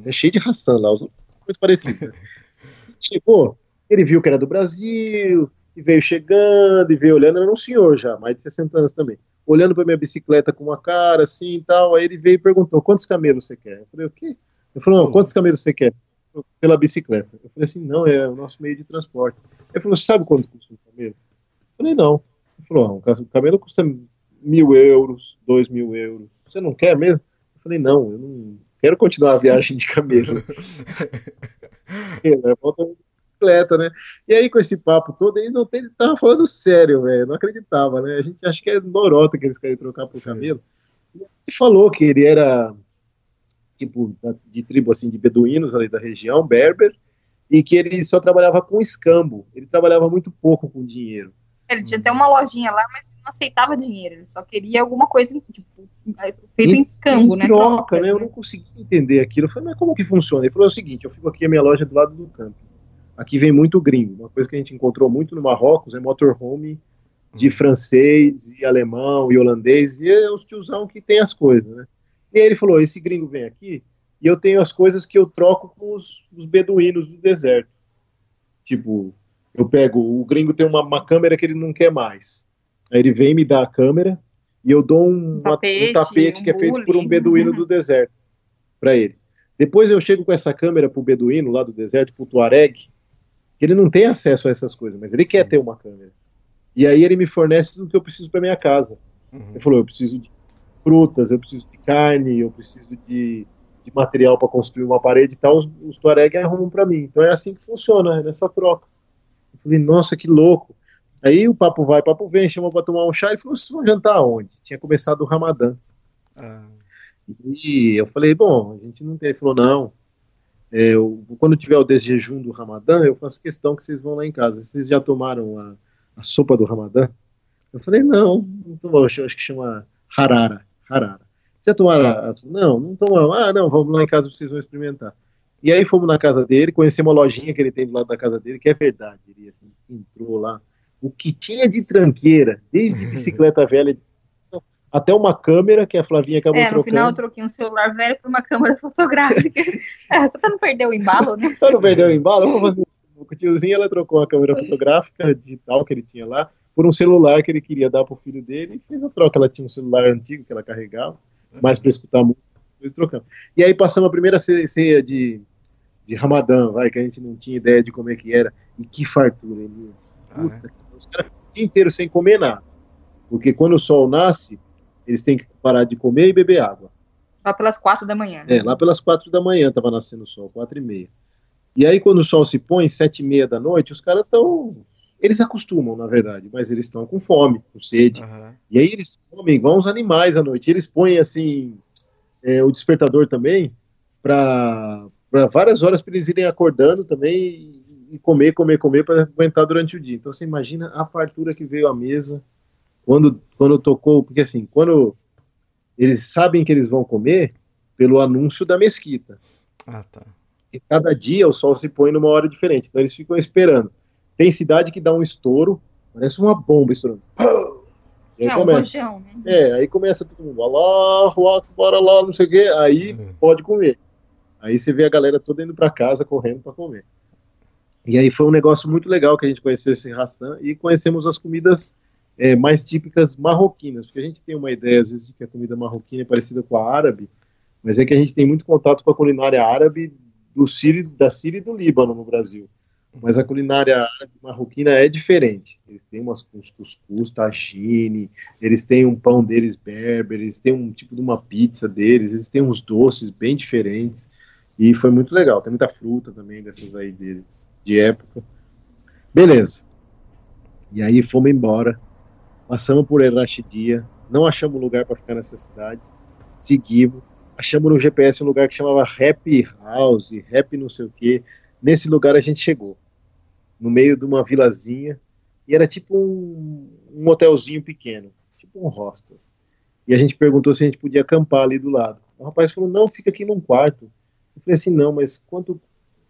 É cheio de Hassan lá, os outros são muito parecidos. né? Chegou, ele viu que era do Brasil, e veio chegando, e veio olhando, era um senhor já, mais de 60 anos também. Olhando para minha bicicleta com uma cara assim e tal, aí ele veio e perguntou: quantos camelos você quer? Eu falei: o quê? Ele falou: não, quantos camelos você quer? Pela bicicleta. Eu falei assim: não, é o nosso meio de transporte. Ele falou: você sabe quanto custa um camelo? Eu falei: não. Ele falou: ah, um camelo custa mil euros, dois mil euros. Você não quer mesmo? Eu falei: não, eu não quero continuar a viagem de camelo. é, volta de bicicleta, né? E aí, com esse papo todo, ele não tem, ele tava falando sério, velho. Não acreditava, né? A gente acha que é norota que eles querem trocar por camelo. Ele falou que ele era tipo de tribo assim de beduínos ali da região, berber, e que ele só trabalhava com escambo. Ele trabalhava muito pouco com dinheiro. Ele tinha até uma lojinha lá, mas ele não aceitava dinheiro. Ele só queria alguma coisa, tipo, feito em, em escambo, em né? troca, troca, né? Eu não consegui entender aquilo. Eu falei, mas como que funciona? Ele falou é o seguinte: eu fico aqui a minha loja do lado do campo. Aqui vem muito gringo. Uma coisa que a gente encontrou muito no Marrocos é motorhome de francês e alemão e holandês, e é os tiozão que tem as coisas, né? E aí ele falou: esse gringo vem aqui e eu tenho as coisas que eu troco com os, os beduínos do deserto. Tipo, eu pego, o gringo tem uma, uma, câmera que ele não quer mais. Aí ele vem me dá a câmera e eu dou um, um tapete, uma, um tapete um que é feito por um beduíno do deserto para ele. Depois eu chego com essa câmera pro beduíno lá do deserto, pro Tuareg, que ele não tem acesso a essas coisas, mas ele Sim. quer ter uma câmera. E aí ele me fornece tudo que eu preciso para minha casa. Uhum. Ele falou, eu preciso de frutas, eu preciso de carne, eu preciso de, de material para construir uma parede e tal, os, os Tuareg arrumam para mim. Então é assim que funciona, é nessa troca. Eu falei, nossa, que louco. Aí o papo vai, papo vem, chama para tomar um chá e falou, vocês vão jantar aonde? Tinha começado o Ramadã. Ah. E eu falei, bom, a gente não tem. Ele falou, não. É, eu, quando tiver o desjejum do Ramadã, eu faço questão que vocês vão lá em casa. Vocês já tomaram a, a sopa do Ramadã? Eu falei, não, não tomou, acho que chama Harara. Harara. Você tomaram a, Não, não tomamos. Ah, não, vamos lá em casa, vocês vão experimentar. E aí fomos na casa dele, conhecemos uma lojinha que ele tem do lado da casa dele, que é verdade. Ele assim, entrou lá. O que tinha de tranqueira, desde bicicleta velha até uma câmera que a Flavinha acabou é, no trocando. final eu troquei um celular velho por uma câmera fotográfica. é, só pra não perder o embalo, né? pra não perder o embalo, vamos fazer um o tiozinho, ela trocou a câmera fotográfica digital que ele tinha lá por um celular que ele queria dar pro filho dele e fez a troca. Ela tinha um celular antigo que ela carregava, mais para escutar música, coisas trocando. E aí passamos a primeira ceia de, de Ramadã, vai, que a gente não tinha ideia de como é que era. E que fartura, Elias. Puta, ah, é? Os caras o dia inteiro sem comer nada. Porque quando o sol nasce, eles têm que parar de comer e beber água. Lá pelas quatro da manhã. Né? É, lá pelas quatro da manhã tava nascendo o sol, quatro e meia. E aí quando o sol se põe, sete e meia da noite, os caras estão... Eles acostumam, na verdade, mas eles estão com fome, com sede. Uhum. E aí eles comem igual uns animais à noite. Eles põem, assim, é, o despertador também para várias horas para eles irem acordando também e comer, comer, comer para aguentar durante o dia. Então você imagina a fartura que veio à mesa quando, quando tocou, porque assim, quando eles sabem que eles vão comer pelo anúncio da mesquita. Ah, tá. E cada dia o sol se põe numa hora diferente, então eles ficam esperando. Tem cidade que dá um estouro, parece uma bomba estourando. E aí não, começa. Rojão, né? É, aí começa todo mundo, Allahu bora lá, não sei o quê, aí uhum. pode comer. Aí você vê a galera toda indo para casa correndo para comer. E aí foi um negócio muito legal que a gente conheceu esse Hassan e conhecemos as comidas é, mais típicas marroquinas, porque a gente tem uma ideia às vezes de que a comida marroquina é parecida com a árabe, mas é que a gente tem muito contato com a culinária árabe do Sírio, da Síria e do Líbano no Brasil. Mas a culinária árabe marroquina é diferente. Eles têm umas cuscuz, tagine, eles têm um pão deles berber, eles têm um tipo de uma pizza deles, eles têm uns doces bem diferentes. E foi muito legal. Tem muita fruta também dessas aí deles, de época. Beleza. E aí fomos embora. Passamos por El. Não achamos lugar para ficar nessa cidade. Seguimos. Achamos no GPS um lugar que chamava Happy House, Happy não sei o que. Nesse lugar a gente chegou. No meio de uma vilazinha. E era tipo um, um hotelzinho pequeno. Tipo um hostel. E a gente perguntou se a gente podia acampar ali do lado. O rapaz falou: não, fica aqui num quarto. Eu falei assim, não, mas quanto,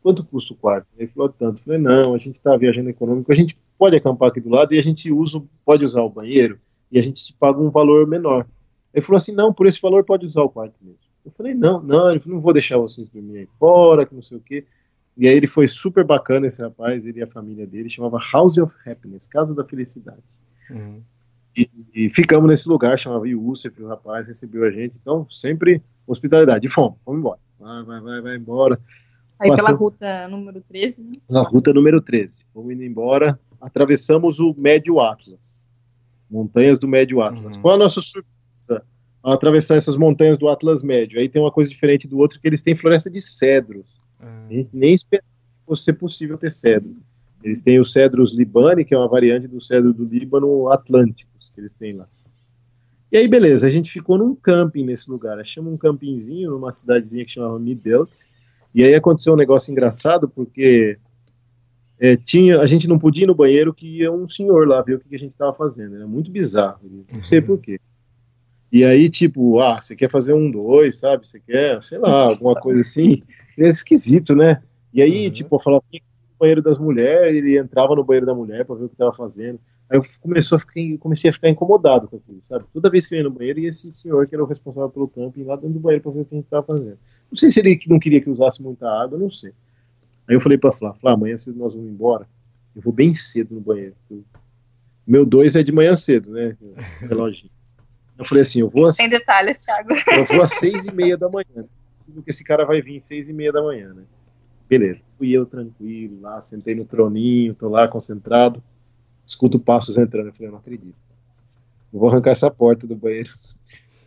quanto custa o quarto? Ele falou, tanto. Eu falei, não, a gente está viajando econômico, a gente pode acampar aqui do lado e a gente usa, pode usar o banheiro e a gente te paga um valor menor. Ele falou assim, não, por esse valor pode usar o quarto mesmo. Eu falei, não, não, ele falou, não vou deixar vocês dormir aí fora, que não sei o quê. E aí ele foi super bacana, esse rapaz, ele e a família dele, chamava House of Happiness, Casa da Felicidade. Uhum. E, e, ficamos nesse lugar, chamava Yusuf, o rapaz recebeu a gente, então sempre hospitalidade. E fomos, fomos embora. Vai, vai, vai, vai embora. Aí Passou... pela ruta número 13, né? Na ruta número 13. Fomos indo embora. Atravessamos o Médio Atlas. Montanhas do Médio Atlas. Uhum. Qual a nossa surpresa ao atravessar essas montanhas do Atlas Médio? Aí tem uma coisa diferente do outro, que eles têm floresta de cedros. Uhum. A gente nem esperava que fosse possível ter cedro. Eles têm os cedros libani, que é uma variante do cedro do Líbano atlânticos, que eles têm lá. E aí, beleza, a gente ficou num camping nesse lugar. Achamos um campingzinho numa cidadezinha que chamava Midelt. E aí aconteceu um negócio engraçado, porque é, tinha, a gente não podia ir no banheiro que ia um senhor lá ver o que, que a gente estava fazendo. Era muito bizarro. Não sei uhum. porquê. E aí, tipo, ah, você quer fazer um, dois, sabe? Você quer, sei lá, alguma coisa assim. É esquisito, né? E aí, uhum. tipo, eu falava, banheiro das mulheres, ele entrava no banheiro da mulher para ver o que estava fazendo. Aí eu começou a ficar, comecei a ficar incomodado com aquilo, sabe? Toda vez que eu ia no banheiro, e esse senhor que era o responsável pelo camping lá dentro do banheiro para ver o que a gente estava fazendo. Não sei se ele não queria que usasse muita água, não sei. Aí eu falei para Flá, Flá, amanhã cedo nós vamos embora. Eu vou bem cedo no banheiro. Meu dois é de manhã cedo, né? Reloginho. Eu falei assim, eu vou às... Sem detalhes, Thiago. Eu vou às seis e meia da manhã. Porque esse cara vai vir às seis e meia da manhã, né? Beleza. Fui eu tranquilo lá, sentei no troninho, tô lá concentrado, escuto passos entrando. Eu falei, eu não acredito. Eu vou arrancar essa porta do banheiro.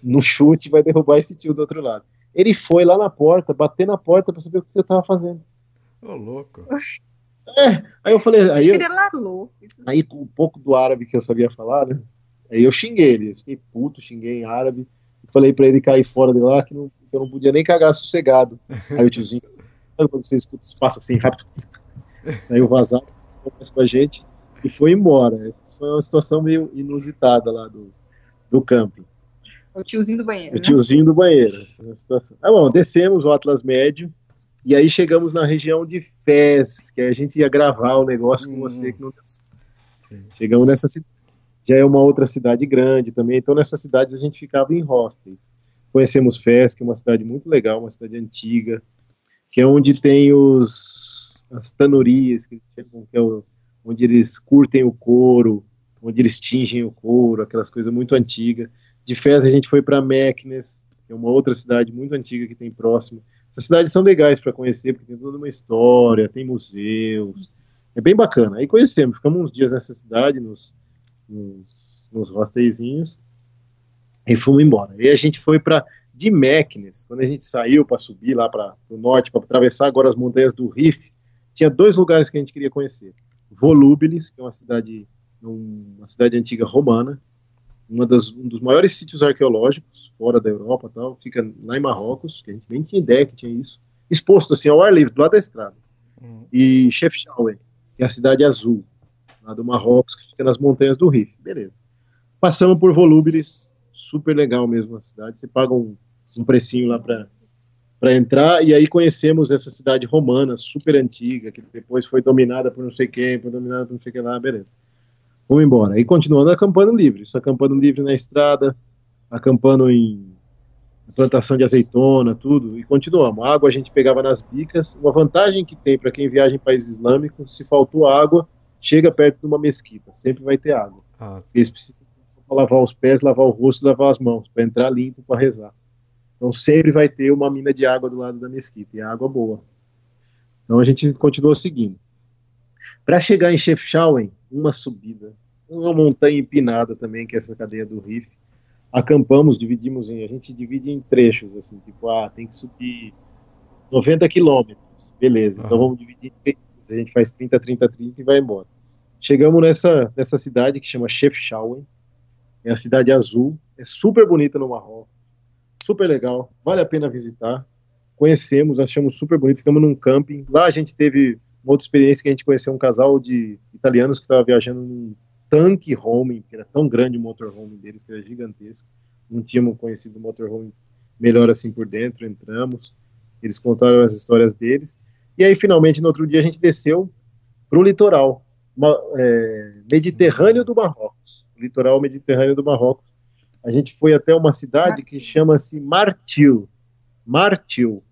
No chute vai derrubar esse tio do outro lado. Ele foi lá na porta, bater na porta pra saber o que eu tava fazendo. Ô, louco. É, aí eu falei. Aí, eu, aí com um pouco do árabe que eu sabia falar, né? Aí eu xinguei ele, eu fiquei puto, xinguei em árabe. Falei pra ele cair fora de lá que, não, que eu não podia nem cagar sossegado. Aí o tiozinho quando você escuta os passos assim rápido, saiu vazado com a gente e foi embora. Foi uma situação meio inusitada lá do, do camping. O tiozinho do banheiro. O né? tiozinho do banheiro. situação. Ah, bom, descemos o Atlas Médio e aí chegamos na região de Fez, que a gente ia gravar o negócio hum. com você que não deu certo. Chegamos nessa cidade. Já é uma outra cidade grande também, então nessas cidades a gente ficava em hostels. Conhecemos Fez, que é uma cidade muito legal, uma cidade antiga, que é onde tem os as chamam, que é o, onde eles curtem o couro, onde eles tingem o couro, aquelas coisas muito antigas. De Fez a gente foi para Meknes, que é uma outra cidade muito antiga que tem próximo. Essas cidades são legais para conhecer, porque tem toda uma história, tem museus, é bem bacana. Aí conhecemos, ficamos uns dias nessa cidade, nos, nos, nos e fomos embora. E a gente foi para de Meknes, quando a gente saiu para subir lá para o norte, para atravessar agora as montanhas do Rif, tinha dois lugares que a gente queria conhecer. Volubilis, que é uma cidade, uma cidade antiga romana, uma das, um dos maiores sítios arqueológicos fora da Europa, tal, fica lá em Marrocos, que a gente nem tinha ideia que tinha isso, exposto assim ao ar livre, do lado da estrada. Uhum. E Chefchaouen, que é a cidade azul, lá do Marrocos, que fica nas montanhas do Rif. Beleza. Passamos por Volubilis, super legal mesmo a cidade. Você paga um, um precinho lá para para entrar e aí conhecemos essa cidade romana super antiga que depois foi dominada por não sei quem, foi dominada por não sei quem lá, beleza. Vamos embora. E continuando acampando livre, isso acampando livre na estrada, acampando em plantação de azeitona, tudo, e continuamos. A água a gente pegava nas bicas. Uma vantagem que tem para quem viaja em países islâmicos, se faltou água, chega perto de uma mesquita, sempre vai ter água. Ah. Eles precisam lavar os pés, lavar o rosto, lavar as mãos, para entrar limpo para rezar. Então sempre vai ter uma mina de água do lado da mesquita, e é água boa. Então a gente continuou seguindo. Para chegar em Chefchaouen, uma subida, uma montanha empinada também, que é essa cadeia do Rif. Acampamos, dividimos em, a gente divide em trechos, assim, tipo, ah, tem que subir 90 quilômetros, beleza, uhum. então vamos dividir em trechos, a gente faz 30, 30, 30 e vai embora. Chegamos nessa, nessa cidade que chama Chefchaouen, é a cidade azul, é super bonita no Marrocos, super legal, vale a pena visitar. Conhecemos, achamos super bonito, ficamos num camping. Lá a gente teve uma outra experiência que a gente conheceu um casal de italianos que estava viajando num tanque home, que era tão grande o motorhome deles, que era gigantesco. Não tínhamos conhecido o motorhome melhor assim por dentro, entramos, eles contaram as histórias deles. E aí, finalmente, no outro dia, a gente desceu para o litoral uma, é, mediterrâneo do Marrocos, litoral mediterrâneo do Marrocos, a gente foi até uma cidade que chama-se Martil. Martil.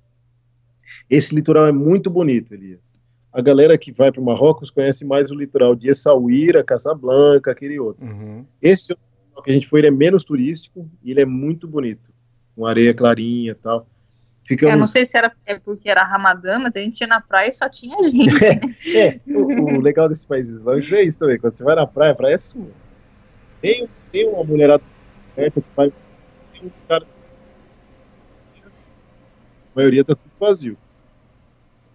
Esse litoral é muito bonito, Elias. A galera que vai para o Marrocos conhece mais o litoral de Essaouira, Casablanca, aquele outro. Uhum. Esse que a gente foi, ele é menos turístico e ele é muito bonito, com areia clarinha e tal. Ficamos... Eu não sei se era porque era Ramadã, mas a gente ia na praia e só tinha gente. Né? é, o, o, legal desses países islâmicos é isso também. Quando você vai na praia, a praia é sua. Tem, tem uma mulherada perto que vai. Tem uns caras. A maioria tá tudo vazio.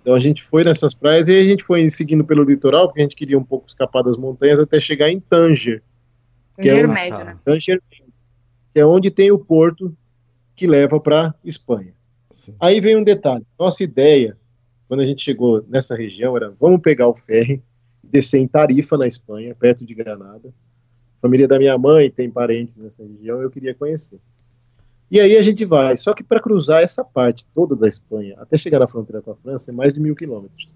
Então a gente foi nessas praias e a gente foi seguindo pelo litoral, porque a gente queria um pouco escapar das montanhas até chegar em Tanger. Que Tanger é um, médio, né? Tanger, que é onde tem o porto que leva para Espanha. Sim. Aí vem um detalhe. Nossa ideia, quando a gente chegou nessa região, era vamos pegar o ferry, descer em Tarifa, na Espanha, perto de Granada, família da minha mãe tem parentes nessa região, eu queria conhecer. E aí a gente vai. Só que para cruzar essa parte toda da Espanha, até chegar na fronteira com a França, é mais de mil quilômetros.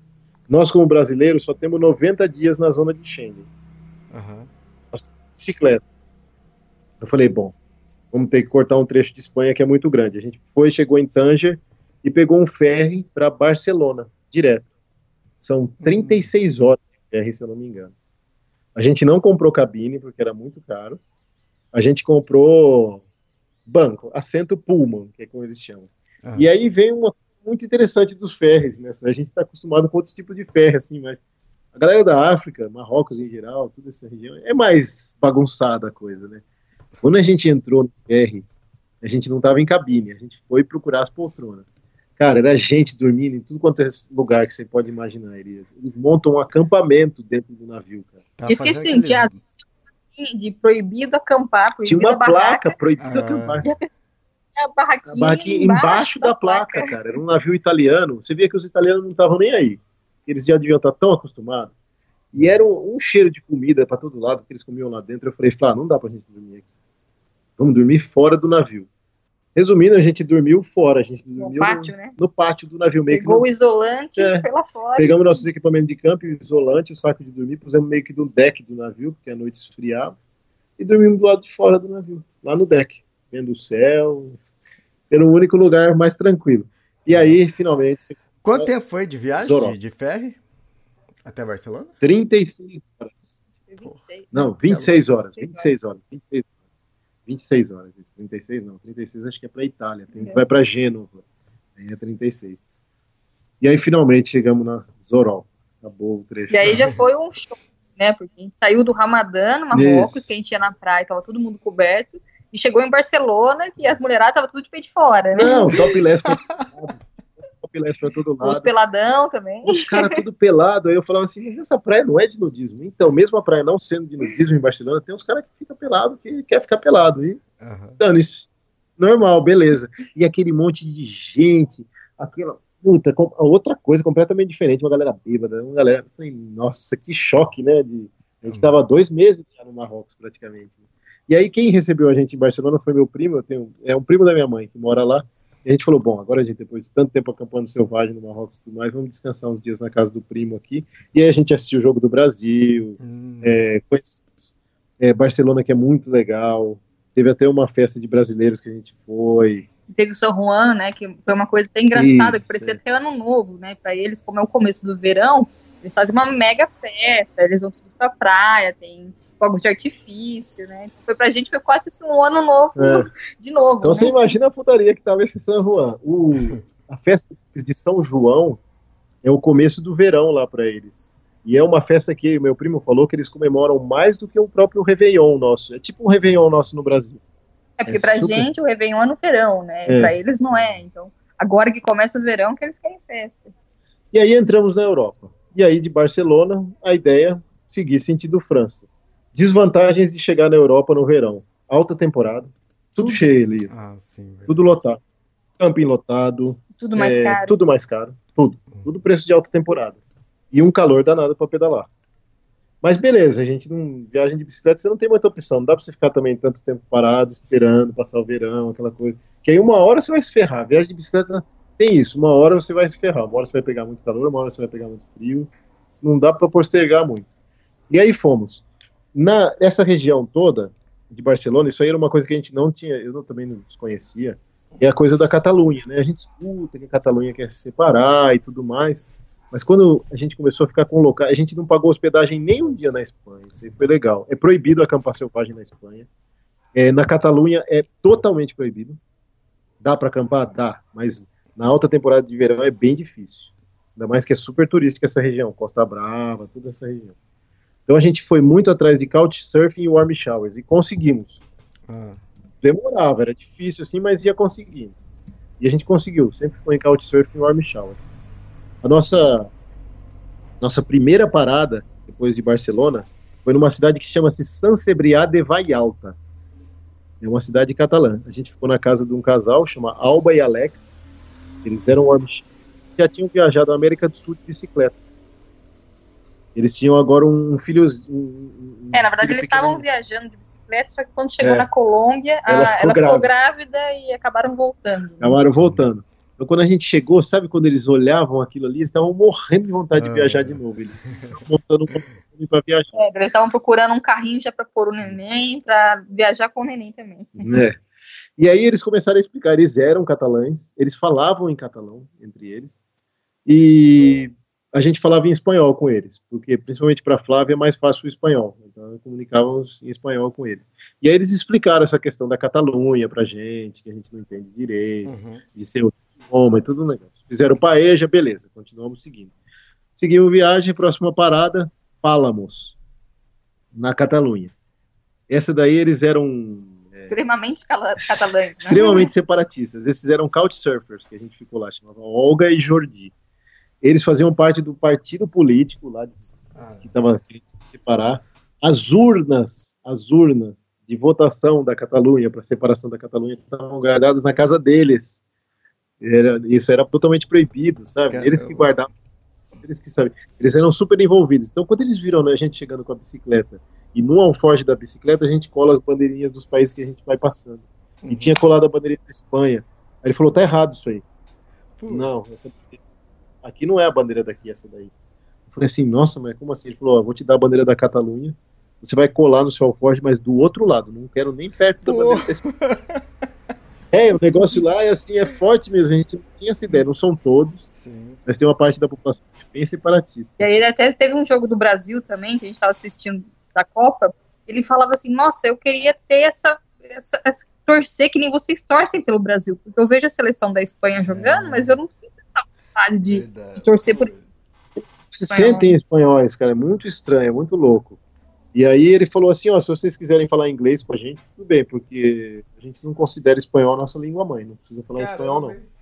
Nós, como brasileiros, só temos 90 dias na zona de Schengen. Uhum. Bicicleta. Eu falei, bom, vamos ter que cortar um trecho de Espanha que é muito grande. A gente foi, chegou em Tanger e pegou um ferry para Barcelona, direto. São 36 horas de ferry, se eu não me engano. A gente não comprou cabine, porque era muito caro. A gente comprou banco, assento Pullman, que é como eles chamam. Ah. E aí vem uma muito interessante dos ferres, né? A gente está acostumado com outros tipos de ferro, assim, mas a galera da África, Marrocos em geral, toda essa região, é mais bagunçada a coisa, né? Quando a gente entrou no ferry, a gente não estava em cabine, a gente foi procurar as poltronas. Cara, era gente dormindo em tudo quanto é lugar que você pode imaginar, Elias. Eles montam um acampamento dentro do navio, cara. Tá Esqueci, de proibido acampar, proibido Tinha uma placa, proibido ah. acampar. A barraquinha, a barraquinha embaixo, embaixo da, da placa, placa, cara. Era um navio italiano. Você via que os italianos não estavam nem aí. Eles já deviam estar tão acostumados. E era um, um cheiro de comida para todo lado que eles comiam lá dentro. Eu falei, Flá, não dá pra gente dormir aqui. Vamos dormir fora do navio. Resumindo, a gente dormiu fora, a gente dormiu no pátio, no, né? no pátio do navio. Meio Pegou o isolante é, foi lá fora. Pegamos nossos equipamentos de campo, o isolante, o saco de dormir, pusemos meio que no deck do navio, porque a noite esfriava, e dormimos do lado de fora do navio, lá no deck, vendo o céu, era o único lugar mais tranquilo. E aí, finalmente... Quanto tempo foi de viagem, de, de ferry, até Barcelona? 36 horas. 26. Não, 26 horas, 26 horas, 26 horas. 26 horas, 36 não, 36 acho que é para Itália, tem, é. vai para Gênova, aí é 36. E aí finalmente chegamos na Zorol, acabou o trecho. E aí já foi um show, né, porque a gente saiu do Ramadã, no Marrocos, Isso. que a gente ia na praia, tava todo mundo coberto, E chegou em Barcelona e as mulheradas estavam tudo de pé de fora, né? Não, topless Topless pra todo lado. Os peladão também. Os caras tudo pelado. Aí eu falava assim, mas essa praia não é de nudismo. Então, mesmo a praia não sendo de nudismo em Barcelona, tem uns caras que ficam pelado, que quer ficar pelado. E, Aham. dando isso. Normal, beleza. E aquele monte de gente, aquela. Puta, com- outra coisa completamente diferente, uma galera bêbada, uma galera. Falei, nossa, que choque, né? De, a gente estava dois meses já no Marrocos, praticamente. E aí, quem recebeu a gente em Barcelona foi meu primo, eu tenho, é um primo da minha mãe que mora lá. E a gente falou: bom, agora a gente, depois de tanto tempo acampando selvagem no Marrocos e tudo mais, vamos descansar uns dias na casa do primo aqui. E aí a gente assistiu o jogo do Brasil, Hum, é, conhecemos, é, Barcelona, que é muito legal. Teve até uma festa de brasileiros que a gente foi. Teve o São Juan, né? Que foi uma coisa até engraçada, Isso, que parecia é. até ano novo, né? Pra eles, como é o começo do verão, eles fazem uma mega festa, eles vão tudo pra praia, tem fogos de artifício, né? Foi pra gente, foi quase assim, um ano novo É. de novo. Então né? você imagina a putaria que tava esse São Juan. O, a festa de São João é o começo do verão lá para eles. E é uma festa que meu primo falou que eles comemoram mais do que o próprio Réveillon nosso. É tipo um Réveillon nosso no Brasil. É porque É pra super- gente o Réveillon é no verão, né? É. Pra eles não é. Então, agora que começa o verão, que eles querem festa. E aí entramos na Europa. E aí de Barcelona, a ideia seguir sentido França. Desvantagens de chegar na Europa no verão. Alta temporada, tudo cheio, Elias. Ah, sim. velho. Tudo lotado. Camping lotado, Tudo mais é, caro. Tudo mais caro. Tudo. Tudo preço de alta temporada. E um calor danado para pedalar. Mas beleza, a gente não. Viagem de bicicleta, você não tem muita opção. Não dá pra você ficar também tanto tempo parado, esperando, passar o verão, aquela coisa. Que aí uma hora você vai se ferrar. Viagem de bicicleta tem isso. Uma hora você vai se ferrar. Uma hora você vai pegar muito calor, uma hora você vai pegar muito frio. Não dá pra postergar muito. E aí fomos. Na, nessa região toda de Barcelona, isso aí era uma coisa que a gente não tinha, eu também não desconhecia é a coisa da Catalunha, né? A gente escuta que a Catalunha quer se separar e tudo mais, mas quando a gente começou a ficar com locais, a gente não pagou hospedagem nem um dia na Espanha, isso aí foi legal. É proibido acampar selvagem na Espanha. É, na Catalunha é totalmente proibido. Dá para acampar? Dá, mas na alta temporada de verão é bem difícil. Ainda mais que é super turística essa região, Costa Brava, toda essa região. Então a gente foi muito atrás de Couchsurfing e Warm Showers e conseguimos Ah, demorava, era difícil assim, mas ia conseguindo. E a gente conseguiu, sempre foi em Couchsurfing e Warm Shower. A nossa, nossa primeira parada, depois de Barcelona, foi numa cidade que chama-se San Cebrià de Vallalta. É uma cidade catalã. A gente ficou na casa de um casal, chama Alba e Alex. Eles eram Warm Shower. Já tinham viajado à América do Sul de bicicleta. Eles tinham agora um filho. Um, um É, na verdade eles estavam viajando de bicicleta, só que quando chegou É. na Colômbia, a- Ela ela, ficou ficou grávida e acabaram voltando. Acabaram voltando. Então, quando a gente chegou, sabe quando eles olhavam aquilo ali, eles estavam morrendo de vontade de Ah. viajar de novo. Eles estavam montando um para viajar. É, eles estavam procurando um carrinho já pra pôr o neném, pra viajar com o neném também. né? E aí eles começaram a explicar. Eles eram catalães, eles falavam em catalão entre eles, e a gente falava em espanhol com eles, porque principalmente para Flávia é mais fácil o espanhol. Então comunicávamos em espanhol com eles. E aí eles explicaram essa questão da Catalunha pra gente, que a gente não entende direito. uhum. de ser idioma e tudo um negócio. Fizeram paeja, beleza, continuamos seguindo. Seguimos viagem, próxima parada, Pálamos, na Catalunha. Essa daí eles eram Extremamente cala- catalães. Né? extremamente separatistas. Esses eram couchsurfers, que a gente ficou lá, chamava Olga e Jordi. Eles faziam parte do partido político lá de, Ah, que estava querendo se separar. As urnas, as urnas de votação da Catalunha para separação da Catalunha estavam guardadas na casa deles. Era, isso era totalmente proibido, sabe? Caramba. Eles que guardavam, eles que sabem. Eles eram super envolvidos. Então, quando eles viram né, a gente chegando com a bicicleta e no alforge da bicicleta a gente cola as bandeirinhas dos países que a gente vai passando. E Uhum. tinha colado a bandeirinha da Espanha. Aí ele falou: tá errado isso aí. Não, essa- aqui não é a bandeira daqui, essa daí. Eu falei assim, nossa, mas como assim? Ele falou, ó, vou te dar a bandeira da Catalunha, você vai colar no seu alforje, mas do outro lado, não quero nem perto da Pô. bandeira da Espanha. É, o negócio lá é assim, é forte mesmo, a gente não tinha essa ideia, não são todos, Sim. mas tem uma parte da população que bem separatista. E aí ele até teve um jogo do Brasil também, que a gente estava assistindo da Copa. Ele falava assim, nossa, eu queria ter essa, essa, essa- torcer que nem vocês torcem pelo Brasil. Porque eu vejo a seleção da Espanha jogando, É. mas eu não vontade de, de torcer por Se sentem espanhóis, cara, é muito estranho, é muito louco. E aí ele falou assim, ó, se vocês quiserem falar inglês com a gente, tudo bem, porque a gente não considera espanhol a nossa língua mãe, não precisa falar Caramba. espanhol não.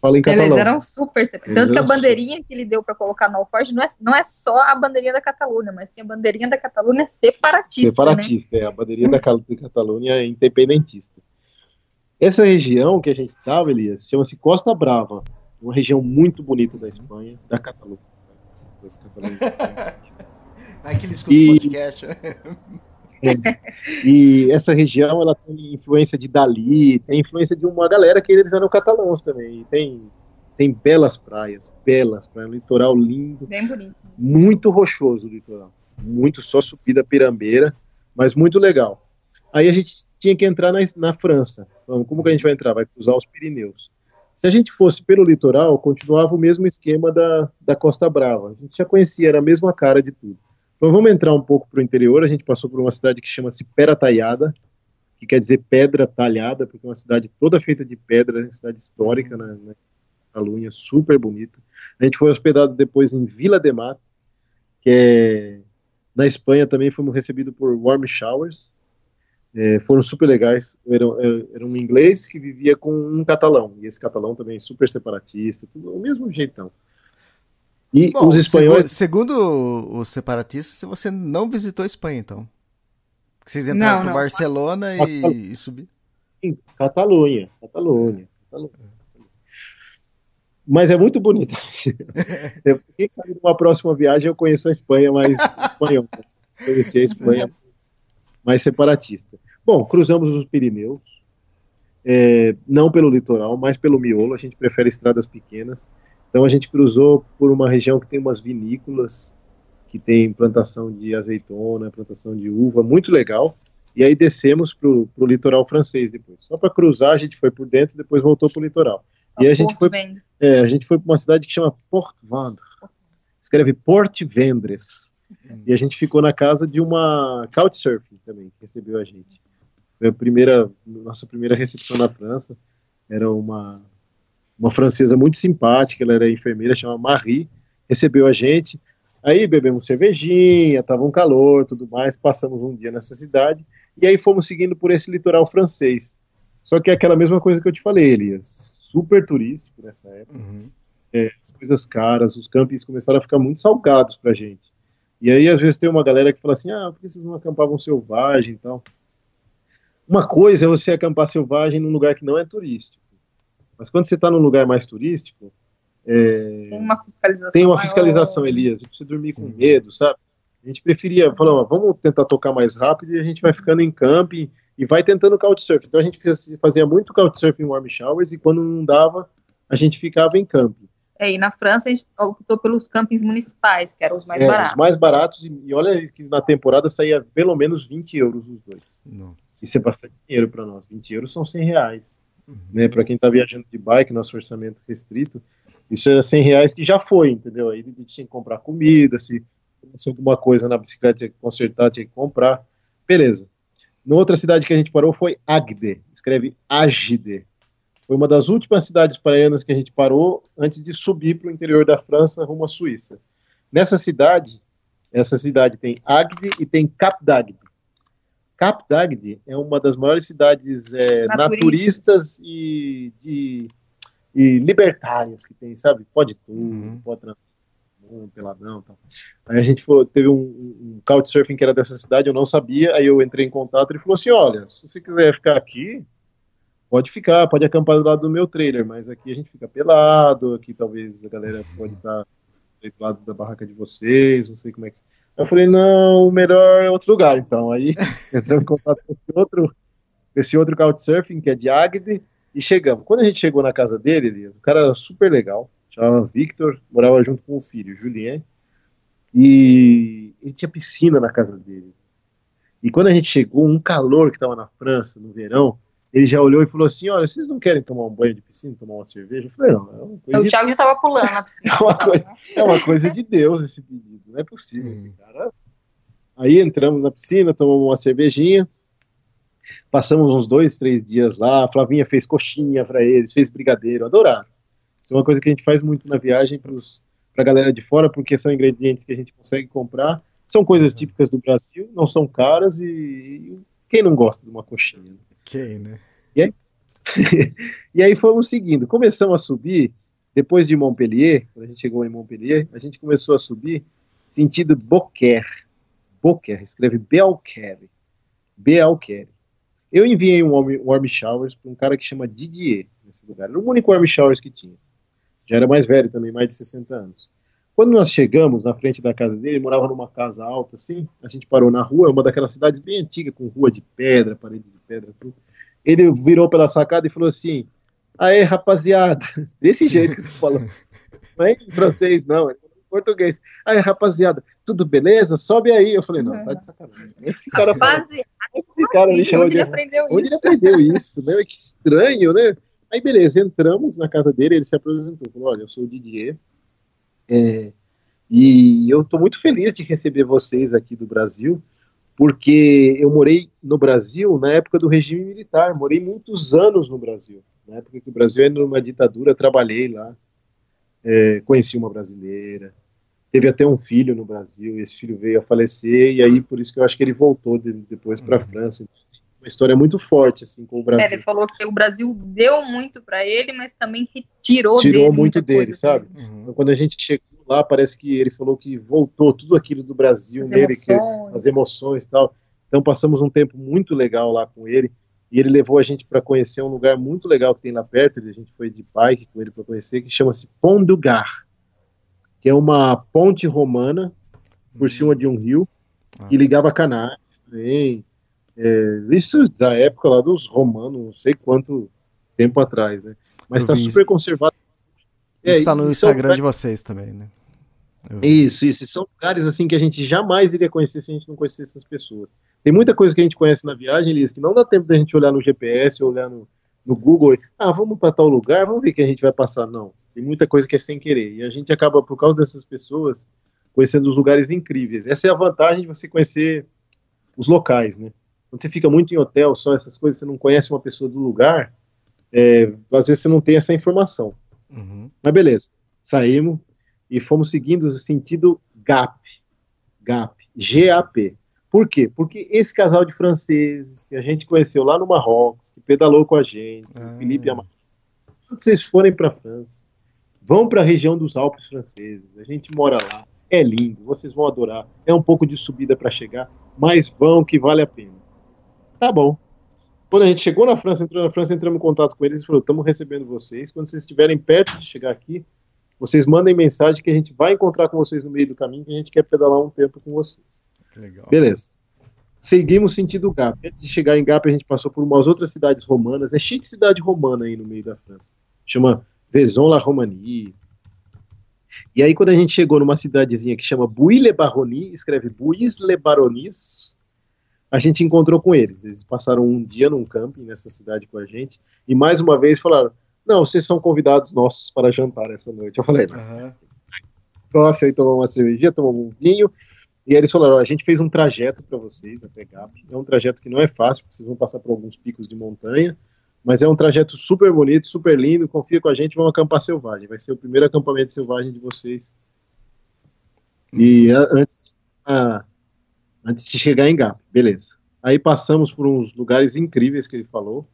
Fala em catalão. Eles eram super, tanto que a bandeirinha super. que ele deu para colocar no alforge não é, não é só a bandeirinha da Catalunha, mas sim a bandeirinha da Catalunha separatista. Separatista, né? é, a bandeirinha da Catalunha é independentista. Essa região que a gente estava, Elias, chama-se Costa Brava, uma região muito bonita da Espanha, da Catalunha. Vai que ele escuta e... o podcast. e essa região ela tem influência de Dali, tem influência de uma galera que eles eram catalãos também. E tem, tem belas praias, belas praias, um litoral lindo. Bem bonito. Muito rochoso o litoral. Muito só subida pirambeira, mas muito legal. Aí a gente tinha que entrar na, na França. Então, como que a gente vai entrar? Vai cruzar os Pirineus. Se a gente fosse pelo litoral, continuava o mesmo esquema da, da Costa Brava. A gente já conhecia, era a mesma cara de tudo. Então vamos entrar um pouco para o interior. A gente passou por uma cidade que chama-se Pera Talhada, que quer dizer pedra talhada, porque é uma cidade toda feita de pedra, uma cidade histórica na, na Catalunha, super bonita. A gente foi hospedado depois em Vila de Mar, que é na Espanha também fomos recebidos por Warm Showers. É, foram super legais. Era, era, era, um inglês que vivia com um catalão, e esse catalão também super separatista, tudo o mesmo jeitão. E Bom, os espanhóis. Segundo, segundo os separatistas, você não visitou a Espanha, então. Vocês entraram para Barcelona e, e subiram. Catalunha, Catalunha, Catalunha. Mas é muito bonito. Quem sabe numa próxima viagem eu conheço a Espanha mais espanhol. Conheci a Espanha mais separatista. Bom, cruzamos os Pirineus. É, não pelo litoral, mas pelo miolo. A gente prefere estradas pequenas. Então a gente cruzou por uma região que tem umas vinícolas, que tem plantação de azeitona, plantação de uva, muito legal. E aí descemos para o litoral francês depois. Só para cruzar, a gente foi por dentro, depois voltou para o litoral. e a gente, foi, é, a gente foi para uma cidade que chama Port Vendre. Escreve Port Vendres. E a gente ficou na casa de uma couchsurfing também, que recebeu a gente. Foi a primeira, nossa primeira recepção na França. Era uma uma francesa muito simpática, ela era enfermeira, chama Marie, recebeu a gente. Aí bebemos cervejinha, tava um calor, tudo mais, passamos um dia nessa cidade e aí fomos seguindo por esse litoral francês. Só que é aquela mesma coisa que eu te falei, Elias, super turístico nessa época. Uhum. É, as coisas caras, os campings começaram a ficar muito salgados pra gente. E aí, às vezes, tem uma galera que fala assim: ah, por que vocês não acampavam selvagem e tal? Uma coisa é você acampar selvagem num lugar que não é turístico. Mas quando você está num lugar mais turístico, é, tem uma fiscalização. Tem uma fiscalização, maior. Elias. Você dormir Sim. com medo, sabe? A gente preferia, falar, vamos tentar tocar mais rápido e a gente vai ficando em camping e vai tentando couchsurfing. Então a gente fazia muito couchsurfing warm showers e quando não dava, a gente ficava em camping. É, e na França a gente optou pelos campings municipais, que eram os mais é, baratos. Os mais baratos, e olha que na temporada saía pelo menos 20 euros os dois. Não. Isso é bastante dinheiro para nós. 20 euros são 100 reais. Uhum. Né, para quem está viajando de bike, nosso orçamento restrito, isso era 100 reais que já foi, entendeu? Aí tinha que comprar comida, se fosse alguma coisa na bicicleta tinha que consertar, tinha que comprar. Beleza. Na outra cidade que a gente parou foi Agde, escreve Agde. Foi uma das últimas cidades praianas que a gente parou antes de subir para o interior da França rumo à Suíça. Nessa cidade, essa cidade tem Agde e tem Cap d'Agde. Cap d'Agde é uma das maiores cidades é, naturistas e, de, e libertárias que tem, sabe? Pode tudo, uhum. pode um peladão tal. Aí a gente falou, teve um, um couchsurfing que era dessa cidade, eu não sabia, aí eu entrei em contato e ele falou assim, olha, se você quiser ficar aqui, pode ficar, pode acampar do lado do meu trailer, mas aqui a gente fica pelado, aqui talvez a galera pode estar do lado da barraca de vocês, não sei como é que... Eu falei, não, o melhor é outro lugar, então. Aí entramos em contato com esse outro, esse outro Couchsurfing, que é de Agde, e chegamos. Quando a gente chegou na casa dele, o cara era super legal, chamava Victor, morava junto com o filho, Julien, e ele tinha piscina na casa dele. E quando a gente chegou, um calor que estava na França, no verão, ele já olhou e falou assim: Olha, vocês não querem tomar um banho de piscina, tomar uma cerveja? Eu falei: Não, é uma coisa. O de... Thiago já estava pulando na piscina. é, uma coisa, né? é uma coisa de Deus esse pedido, não é possível. Esse cara. Aí entramos na piscina, tomamos uma cervejinha, passamos uns dois, três dias lá. A Flavinha fez coxinha para eles, fez brigadeiro, adoraram. Isso é uma coisa que a gente faz muito na viagem para a galera de fora, porque são ingredientes que a gente consegue comprar São coisas típicas do Brasil, não são caras e quem não gosta de uma coxinha? Né? E aí, e aí fomos seguindo. Começamos a subir, depois de Montpellier, quando a gente chegou em Montpellier, a gente começou a subir sentido Boquer. Boquer, escreve Belquer. Belquer. Eu enviei um warm showers para um cara que chama Didier nesse lugar. Era o único warm showers que tinha. Já era mais velho também, mais de 60 anos. Quando nós chegamos na frente da casa dele, ele morava numa casa alta assim, a gente parou na rua, uma daquelas cidades bem antigas, com rua de pedra, parede de pedra, tudo. Ele virou pela sacada e falou assim: Aê, rapaziada, desse jeito que eu tô falando. Não é em francês, não, é em português. Aê, rapaziada, tudo beleza? Sobe aí. Eu falei: Não, tá de sacanagem. Esse cara. Rapaziada, esse cara me chamou onde de. ele aprendeu Onde isso? ele aprendeu isso, né? Que estranho, né? Aí, beleza, entramos na casa dele, ele se apresentou, falou, olha, eu sou o Didier, é, e eu estou muito feliz de receber vocês aqui do Brasil, porque eu morei no Brasil na época do regime militar, morei muitos anos no Brasil, na época que o Brasil era numa ditadura, trabalhei lá, é, conheci uma brasileira, teve até um filho no Brasil, e esse filho veio a falecer, e aí por isso que eu acho que ele voltou de, depois para a França, uma história muito forte assim com o Brasil. É, ele falou que o Brasil deu muito para ele, mas também retirou tirou dele muito dele, coisa, sabe? Uhum. Então, quando a gente chegou lá, parece que ele falou que voltou tudo aquilo do Brasil As nele, que, emoções. as emoções e tal. Então passamos um tempo muito legal lá com ele. E ele levou a gente para conhecer um lugar muito legal que tem lá perto. A gente foi de bike com ele para conhecer, que chama-se Pont du Gard, que é uma ponte romana por cima de um rio que Ah. ligava também. É, isso da época lá dos romanos, não sei quanto tempo atrás, né? Mas está super conservado. É, Isso tá no Instagram de vocês também, né? Eu isso, isso. E São lugares assim que a gente jamais iria conhecer se a gente não conhecesse essas pessoas. Tem muita coisa que a gente conhece na viagem, Elias, que não dá tempo da gente olhar no GPS, olhar no, no Google. Ah, vamos para tal lugar, vamos ver o que a gente vai passar. Não. Tem muita coisa que é sem querer. E a gente acaba, por causa dessas pessoas, conhecendo os lugares incríveis. Essa é a vantagem de você conhecer os locais, né? Quando você fica muito em hotel, só essas coisas, você não conhece uma pessoa do lugar, é, às vezes você não tem essa informação. Uhum. Mas beleza, saímos e fomos seguindo o sentido GAP. GAP. G-A-P. Por quê? Porque esse casal de franceses que a gente conheceu lá no Marrocos, que pedalou com a gente, Ah. Felipe e a quando vocês forem para a França, vão para a região dos Alpes franceses, a gente mora lá, é lindo, vocês vão adorar, é um pouco de subida para chegar, mas vão que vale a pena. Tá bom. Quando a gente chegou na França, entrou na França, entramos em contato com eles e falou: estamos recebendo vocês. Quando vocês estiverem perto de chegar aqui, vocês mandem mensagem que a gente vai encontrar com vocês no meio do caminho, que a gente quer pedalar um tempo com vocês. Legal. Beleza. Seguimos sentido Gap. Antes de chegar em Gap, a gente passou por umas outras cidades romanas. É cheio de cidade romana aí no meio da França. Chama Vaison-la-Romanie. E aí, quando a gente chegou numa cidadezinha que chama Buis-le-Baronnie, escreve Buis-le-Baronnies, a gente encontrou com eles. Eles passaram um dia num camping nessa cidade com a gente. E mais uma vez falaram: Não, vocês são convidados nossos para jantar essa noite. Eu falei: nossa, aí tomamos uma cervejinha, tomamos um vinho. E aí eles falaram: a gente fez um trajeto para vocês até Gap. É um trajeto que não é fácil, porque vocês vão passar por alguns picos de montanha. Mas é um trajeto super bonito, super lindo. Confia com a gente, vamos acampar selvagem. Vai ser o primeiro acampamento selvagem de vocês. E a- antes, a- antes de chegar em Gap, beleza. Aí passamos por uns lugares incríveis que ele falou.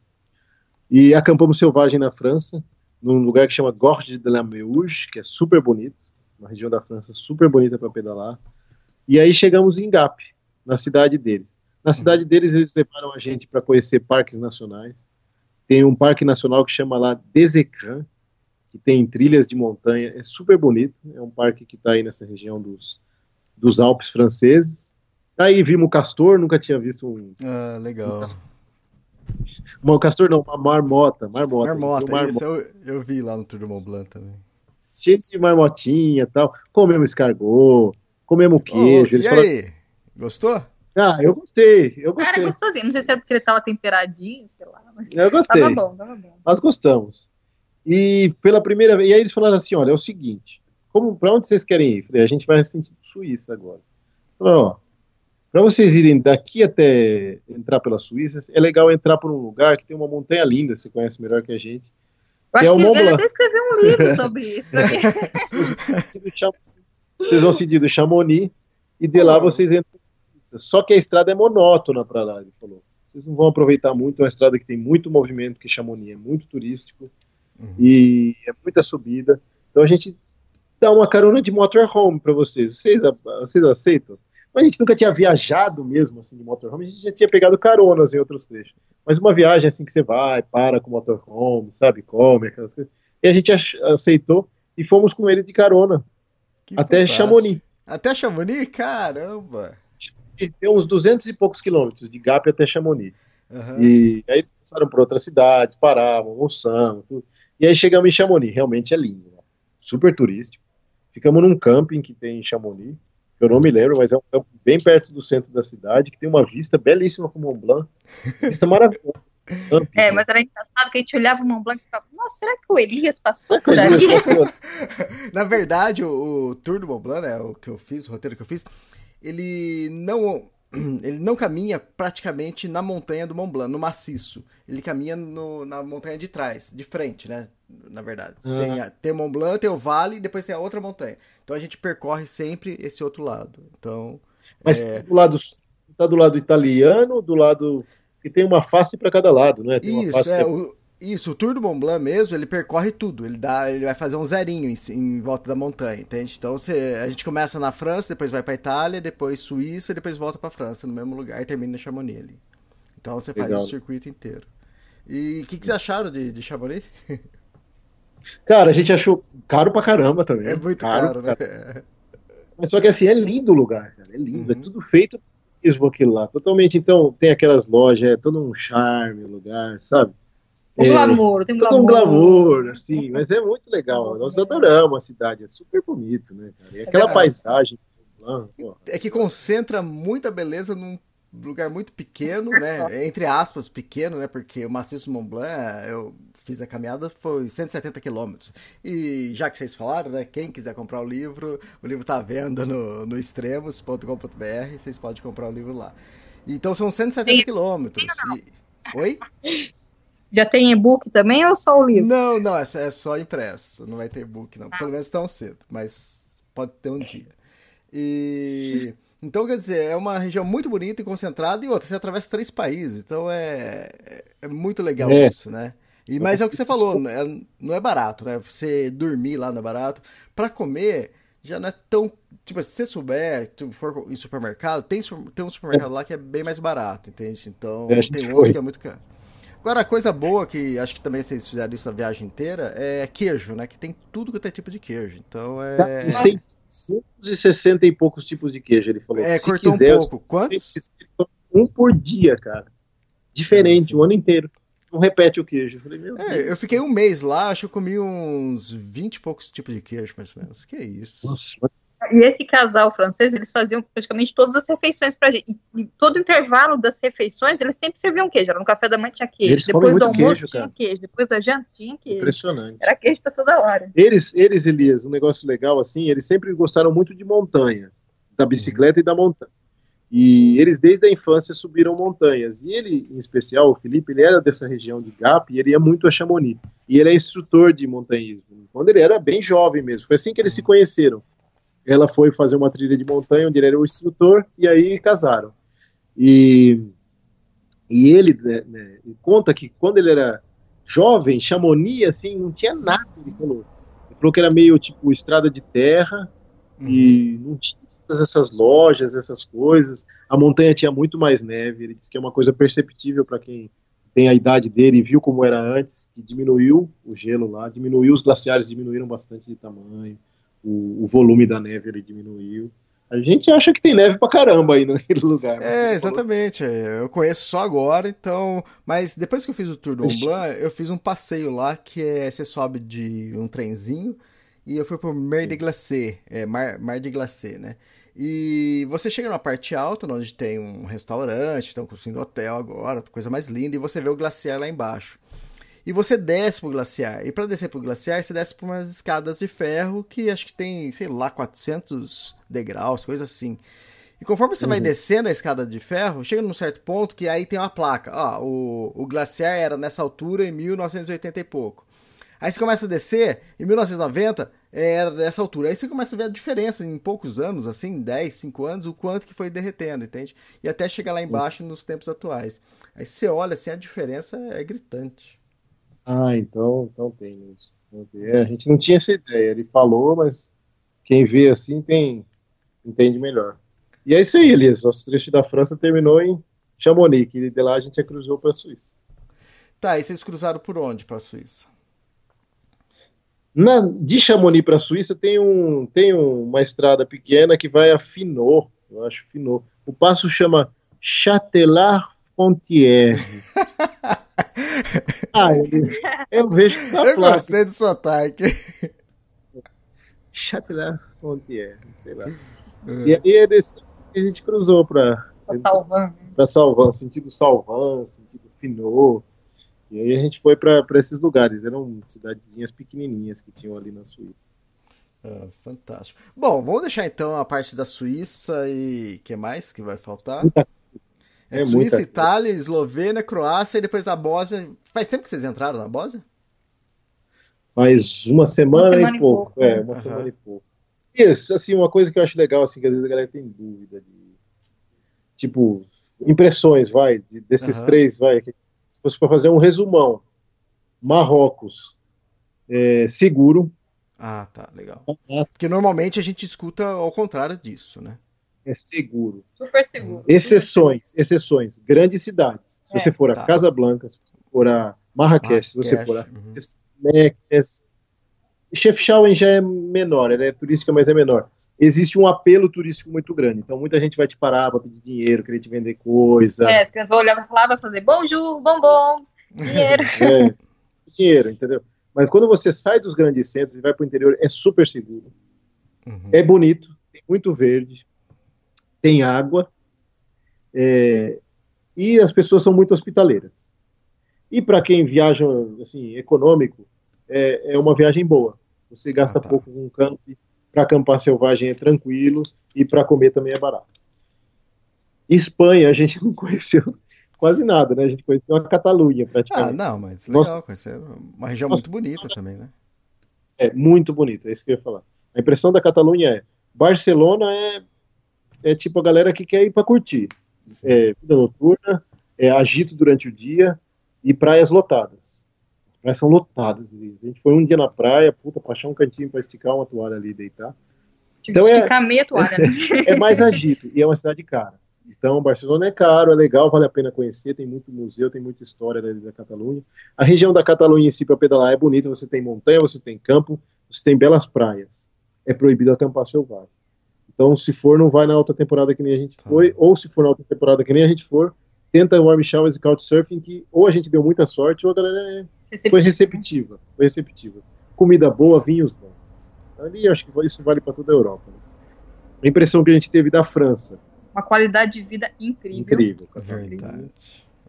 E acampamos selvagem na França, num lugar que chama Gorge de la Meuge, que é super bonito uma região da França super bonita para pedalar. E aí chegamos em Gap, na cidade deles. Na cidade deles, eles levaram a gente para conhecer parques nacionais. Tem um parque nacional que chama lá Desecran, que tem trilhas de montanha, é super bonito. É um parque que está aí nessa região dos, dos Alpes franceses. Aí vimos o castor, nunca tinha visto um. Ah, legal. Uma, um castor não, uma marmota. Marmota. Marmota, marmota. isso eu, eu vi lá no Tour do Mont Blanc também. cheio de marmotinha e tal. Comemos escargot, comemos queijo. Eles e falaram, aí? Gostou? ah, eu gostei, eu Cara, gostei. é gostosinho. Não sei se era porque ele tava temperadinho, sei lá. Mas Eu gostei. tava bom, tava bom. Nós gostamos. E pela primeira vez, e aí eles falaram assim, olha, é o seguinte, como para onde vocês querem ir? Falei, a gente vai sentido Suíça agora. Falaram, ó, para vocês irem daqui até entrar pela Suíça, é legal entrar por um lugar que tem uma montanha linda, você conhece melhor que a gente. Eu É acho o que Mont ele até escreveu um livro sobre isso. sabia? Vocês vão seguir do Chamonix, e de lá vocês entram. Só que a estrada é monótona para lá, ele falou. Vocês não vão aproveitar muito, é uma estrada que tem muito movimento, que Chamonix é muito turístico uhum. e é muita subida. Então a gente dá uma carona de motorhome para vocês. vocês. Vocês aceitam? Mas a gente nunca tinha viajado mesmo assim de motorhome, a gente já tinha pegado caronas em outros trechos. Mas uma viagem assim que você vai, para com o motorhome, sabe, come, aquelas coisas. E a gente aceitou e fomos com ele de carona que até fantástico. Chamonix. Até Chamonix? Caramba! Tem uns 200 e poucos quilômetros de Gap até Chamonix. Uhum. E aí eles passaram por outras cidades, paravam, almoçamos, tudo. E aí chegamos em Chamonix, realmente é lindo, né? super turístico. Ficamos num camping que tem em Chamonix, eu não me lembro, mas é um campo bem perto do centro da cidade, que tem uma vista belíssima com o Mont Blanc. Vista maravilhosa. É, mas era engraçado que a gente olhava o Mont Blanc e ficava, nossa, será que o Elias passou por ali? Na verdade, o, o, Tour do Mont Blanc, né, o que eu fiz, o roteiro que eu fiz, ele não ele não caminha praticamente na montanha do Mont Blanc, no maciço. Ele caminha no, na montanha de trás, de frente, né? Na verdade. Uhum. Tem, a, tem o Mont Blanc, tem o vale e depois tem a outra montanha. Então a gente percorre sempre esse outro lado. Então. Mas é... do lado tá do lado italiano, do lado que tem uma face para cada lado, né? Tem Isso, é, é... O, isso, o Tour do Mont Blanc mesmo, ele percorre tudo. Ele dá, ele vai fazer um zerinho em, em volta da montanha, entende? Então você, a gente começa na França, depois vai para Itália, depois Suíça, depois volta para França no mesmo lugar e termina em Chamonix ali. Então você faz Legal. o circuito inteiro. E o que, que vocês acharam de, de Chamonix? Cara, a gente achou caro pra caramba também. É muito caro, caro né? Mas só que assim, é lindo o lugar, cara. É lindo, é uhum. é tudo feito mesmo aquilo lá. Totalmente, então, tem aquelas lojas, é todo um charme o lugar, sabe? Um é, glamour, tem um glamour. um glamour, assim, mas é muito legal. Nós adoramos a cidade, é super bonito, né, cara? E aquela é paisagem. É que concentra muita beleza num lugar muito pequeno, né? Entre aspas, pequeno, né? Porque o maciço Mont Blanc, eu fiz a caminhada, foi 170 quilômetros. E já que vocês falaram, né? Quem quiser comprar o livro, o livro tá à venda no, no extremos.com.br, vocês podem comprar o livro lá. Então são 170 quilômetros. E... Oi? Já tem e-book também ou só o livro? Não, não, é, é só impresso. Não vai ter e-book, não. Pelo menos tão cedo, mas pode ter um dia. E. Então, quer dizer, é uma região muito bonita e concentrada, e outra, você atravessa três países, então é, é muito legal é. isso, né? E, mas é o que você falou, é, não é barato, né? Você dormir lá não é barato. Para comer, já não é tão. Tipo, se você souber, se for em supermercado, tem, tem um supermercado lá que é bem mais barato, entende? Então, é, tem outro que é muito caro. Agora, a coisa boa, que acho que também vocês fizeram isso a viagem inteira, é queijo, né? Que tem tudo que é tipo de queijo. Então é. Tem 160 e poucos tipos de queijo, ele falou. É, Se cortou quiser, um pouco. Quantos? Um por dia, cara. Diferente, o ano inteiro. Não repete o queijo. Eu, falei, é, eu fiquei um mês lá, acho que eu comi uns 20 e poucos tipos de queijo, mais ou menos. Que é isso? Nossa, e esse casal francês, eles faziam praticamente todas as refeições pra gente. E, e todo intervalo das refeições, eles sempre serviam queijo. Era no café da manhã tinha queijo. Eles depois do almoço queijo, tinha queijo. Depois da janta tinha queijo. Impressionante. Era queijo pra toda hora. Eles, eles, Elias, um negócio legal assim, eles sempre gostaram muito de montanha. Da bicicleta uhum. e da montanha. E eles, desde a infância, subiram montanhas. E ele, em especial, o Felipe, ele era dessa região de Gap e ele ia muito a Chamonix. E ele é instrutor de montanhismo. Quando ele era bem jovem mesmo. Foi assim que eles se conheceram ela foi fazer uma trilha de montanha onde ele era o instrutor e aí casaram. E, e ele né, né, conta que quando ele era jovem, Chamonix, assim, não tinha nada, ele falou. Ele falou que era meio tipo estrada de terra uhum. e não tinha essas lojas, essas coisas. A montanha tinha muito mais neve. Ele disse que é uma coisa perceptível para quem tem a idade dele e viu como era antes, que diminuiu o gelo lá, diminuiu os glaciares, diminuíram bastante de tamanho o, o volume da neve ele diminuiu. A gente acha que tem neve pra caramba aí naquele lugar. É, exatamente. Eu conheço só agora, então. Mas depois que eu fiz o Tour do Mont Blanc, eu fiz um passeio lá que é você sobe de um trenzinho e eu fui pro Mer de Glacé, é, Mar, Mar de Glacé, né? E você chega na parte alta, onde tem um restaurante, estão construindo hotel agora, coisa mais linda, e você vê o glaciar lá embaixo. E você desce pro glaciar. E para descer pro glaciar, você desce por umas escadas de ferro que acho que tem, sei lá, 400 degraus, coisa assim. E conforme você uhum. vai descendo a escada de ferro, chega num certo ponto que aí tem uma placa. Ó, o, o glaciar era nessa altura em 1980 e pouco. Aí você começa a descer, em 1990 era dessa altura. Aí você começa a ver a diferença em poucos anos, assim, 10, 5 anos, o quanto que foi derretendo, entende? E até chegar lá embaixo nos tempos atuais. Aí você olha assim, a diferença é gritante. Ah, então, então tem isso. É, a gente não tinha essa ideia. Ele falou, mas quem vê assim tem entende melhor. E é isso aí, Elias. Nosso trecho da França terminou em Chamonix, e de lá a gente cruzou para a Suíça. Tá, e vocês cruzaram por onde para a Suíça? Na, de Chamonix para a Suíça tem, um, tem uma estrada pequena que vai a Finot, eu acho Finot. O passo chama Châtelard Frontière. ah, eu, eu vejo que tá Eu placa. gostei do sotaque. Châtelard Frontière, sei lá. Uhum. E aí é desse que a gente cruzou para Salvan. Para Salvan, sentido Salvan, sentido Finot. E aí a gente foi para esses lugares. Eram cidadezinhas pequenininhas que tinham ali na Suíça. Ah, fantástico. Bom, vamos deixar então a parte da Suíça e que mais que vai faltar? É, é Suíça, Itália, Eslovênia, Croácia e depois a Bósnia. Faz tempo que vocês entraram na Bósnia? Faz uma semana, uma semana e, pouco. pouco. É, uma uhum. semana e pouco. Isso, assim, uma coisa que eu acho legal, assim, que às vezes a galera tem dúvida de. Tipo, impressões, vai, de, desses uhum. três, vai. Se fosse para fazer um resumão, Marrocos, é, seguro. Ah, tá, legal. Porque normalmente a gente escuta ao contrário disso, né? É seguro. Super seguro. Exceções, exceções. Grandes cidades. Se é, você for a tá. Casa Blanca, se você for a Marrakech, se você for a uhum. Meknes, Chefchaouen já é menor, ela é turística, mas é menor. Existe um apelo turístico muito grande, então muita gente vai te parar para pedir dinheiro, querer te vender coisa. É, as crianças vão olhar para lá, vai fazer bonjour, bombom, dinheiro. é, dinheiro, entendeu? Mas quando você sai dos grandes centros e vai para o interior, é super seguro. Uhum. É bonito, tem muito verde, tem água, é, e as pessoas são muito hospitaleiras. E para quem viaja assim econômico, é, é uma viagem boa. Você gasta ah, tá. pouco com campo, para acampar selvagem é tranquilo e para comer também é barato. Espanha a gente não conheceu quase nada, né? A gente conheceu a Catalunha praticamente. Ah, não, mas legal, Nossa, conhecer uma região muito bonita também, né? É, muito bonita, é isso que eu ia falar. A impressão da Catalunha é, Barcelona é, é tipo a galera que quer ir para curtir. É, vida noturna, é agito durante o dia e praias lotadas praias são lotadas. A gente foi um dia na praia, puta, pra achar um cantinho pra esticar uma toalha ali e deitar. Então é, esticar meia toalha, né? é mais agito e é uma cidade cara. Então, Barcelona é caro, é legal, vale a pena conhecer, tem muito museu, tem muita história da, da Catalunha. A região da Catalunha em si, para pedalar, é bonita, você tem montanha, você tem campo, você tem belas praias. É proibido acampar selvagem. Então, se for, não vai na alta temporada que nem a gente tá. foi, ou se for na alta temporada que nem a gente for, tenta warm showers e couchsurfing, que ou a gente deu muita sorte, ou a galera é Receptiva. Foi receptiva, foi receptiva. Comida boa, vinhos bons. Ali acho que isso vale para toda a Europa. Né? A impressão que a gente teve da França. Uma qualidade de vida incrível. Incrível. Verdade.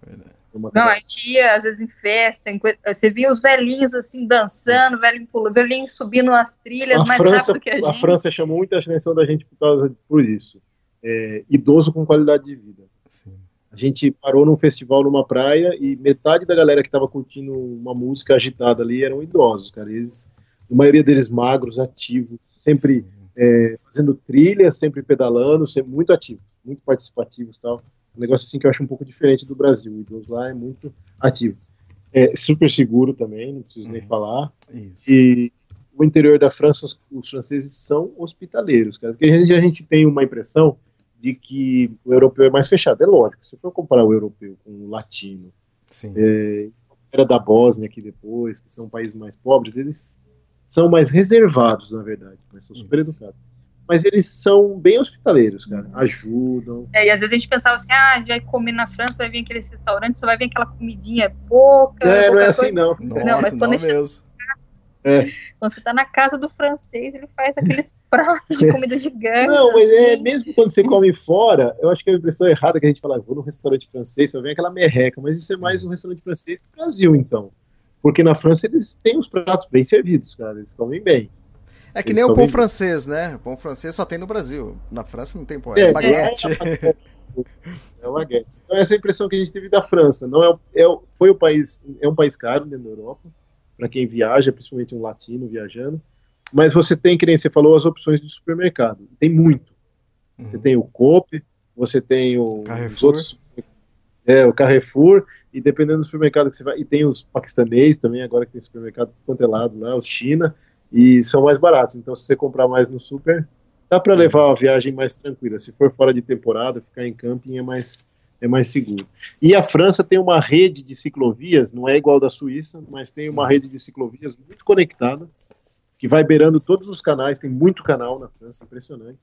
Verdade. Não, a gente ia às vezes em festa, em coisa, você via os velhinhos assim dançando, velhinho pulando, velhinho subindo as trilhas a mais França, rápido que a gente. A França chamou muita atenção da gente por, causa, por isso. É, idoso com qualidade de vida. Sim. A gente parou num festival numa praia e metade da galera que estava curtindo uma música agitada ali eram idosos, cara. Eles, a maioria deles magros, ativos, sempre é, fazendo trilha, sempre pedalando, sempre muito ativos, muito participativos tal. Um negócio assim que eu acho um pouco diferente do Brasil. O idoso lá é muito ativo. É super seguro também, não preciso uhum. nem falar. Isso. E o interior da França, os franceses são hospitaleiros, cara. Porque a gente, a gente tem uma impressão de que o europeu é mais fechado. É lógico, se for comparar o europeu com o latino, é, era da Bósnia aqui depois, que são países mais pobres, eles são mais reservados, na verdade, mas são super educados. Mas eles são bem hospitaleiros, cara, uhum. ajudam. É, e às vezes a gente pensava assim, ah, a gente vai comer na França, vai vir aqueles restaurantes, só vai vir aquela comidinha pouca. É, não é assim coisa. não. Nossa, não, mas quando não mesmo. É. Quando você tá na casa do francês, ele faz aqueles pratos de comida gigante. Não, mas é assim. mesmo quando você come fora, eu acho que é a impressão errada que a gente fala, vou num restaurante francês, só vem aquela merreca, mas isso é mais um restaurante francês do Brasil, então. Porque na França eles têm os pratos bem servidos, cara, eles comem bem. É que eles nem o pão bem. francês, né? O pão francês só tem no Brasil. Na França não tem pão, é, é baguete. É, é uma baguete. Então essa é a impressão que a gente teve da França. Não é, é, foi o país, é um país caro dentro da Europa para quem viaja, principalmente um latino viajando. Mas você tem, que nem você falou, as opções de supermercado. Tem muito. Uhum. Você tem o Coop, você tem o, os outros. É, o Carrefour, e dependendo do supermercado que você vai. E tem os paquistanês também, agora que tem supermercado quanto é lado lá, os China, e são mais baratos. Então, se você comprar mais no super, dá para levar a viagem mais tranquila. Se for fora de temporada, ficar em camping é mais, é mais seguro. E a França tem uma rede de ciclovias, não é igual da Suíça, mas tem uma rede de ciclovias muito conectada, que vai beirando todos os canais, tem muito canal na França, impressionante.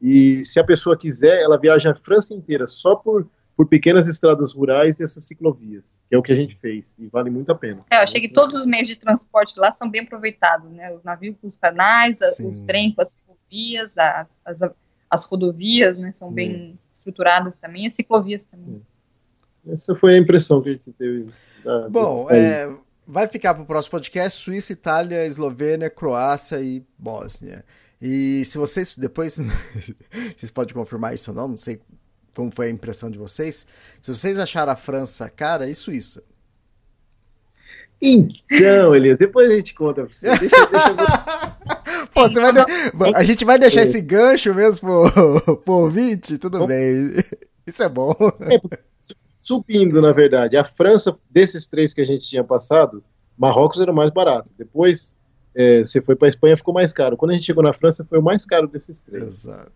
E se a pessoa quiser, ela viaja a França inteira só por, por pequenas estradas rurais e essas ciclovias, que é o que a gente fez, e vale muito a pena. É, eu achei que todos os meios de transporte lá são bem aproveitados, né? Os navios com os canais, Sim. os trens com as ciclovias, as, as, as rodovias, né? São bem hum. Estruturadas também, as ciclovias também. Essa foi a impressão que a gente teve. Da, Bom, é, vai ficar para o próximo podcast Suíça, Itália, Eslovênia, Croácia e Bósnia. E se vocês depois vocês podem confirmar isso ou não, não sei como foi a impressão de vocês. Se vocês acharam a França cara e Suíça. Então, Elias, depois a gente conta pra você. Deixa, deixa Pô, você vai de... A gente vai deixar esse gancho mesmo pro, pro ouvinte? Tudo bem. Isso é bom. É, subindo, na verdade. A França, desses três que a gente tinha passado, Marrocos era o mais barato. Depois é, você foi para Espanha, ficou mais caro. Quando a gente chegou na França, foi o mais caro desses três. Exato.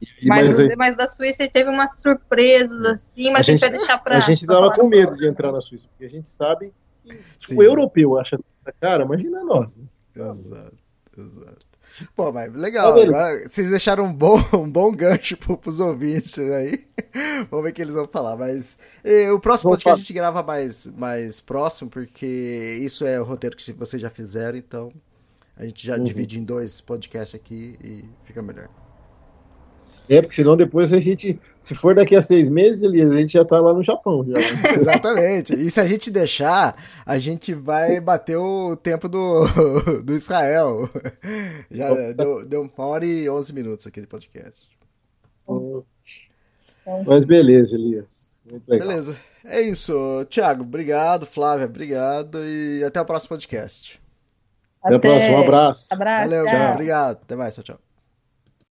E, mas, mas, mas, da Suíça teve umas surpresas assim, mas a gente, vai deixar para. A gente tava com medo de entrar na Suíça, porque a gente sabe que o europeu acha essa cara, imagina nós. Né? Exato, exato. Pô, mas legal. Tá Agora, vocês deixaram um bom, um bom gancho pro, pros ouvintes aí. Vamos ver o que eles vão falar. Mas o próximo podcast a gente grava mais, mais próximo, porque isso é o roteiro que vocês já fizeram, então a gente já uhum. divide em dois podcasts aqui e fica melhor. É, porque senão depois a gente, se for daqui a seis meses, Elias, a gente já tá lá no Japão. Já. Exatamente. E se a gente deixar, a gente vai bater o tempo do, do Israel. Já deu, deu uma hora e onze minutos aquele podcast. Mas beleza, Elias. Muito legal. Beleza. É isso. Tiago, obrigado. Flávia, obrigado. E até o próximo podcast. Até, até a próxima. Um abraço. Abraço. Valeu, tchau. obrigado. Até mais. Tchau, tchau.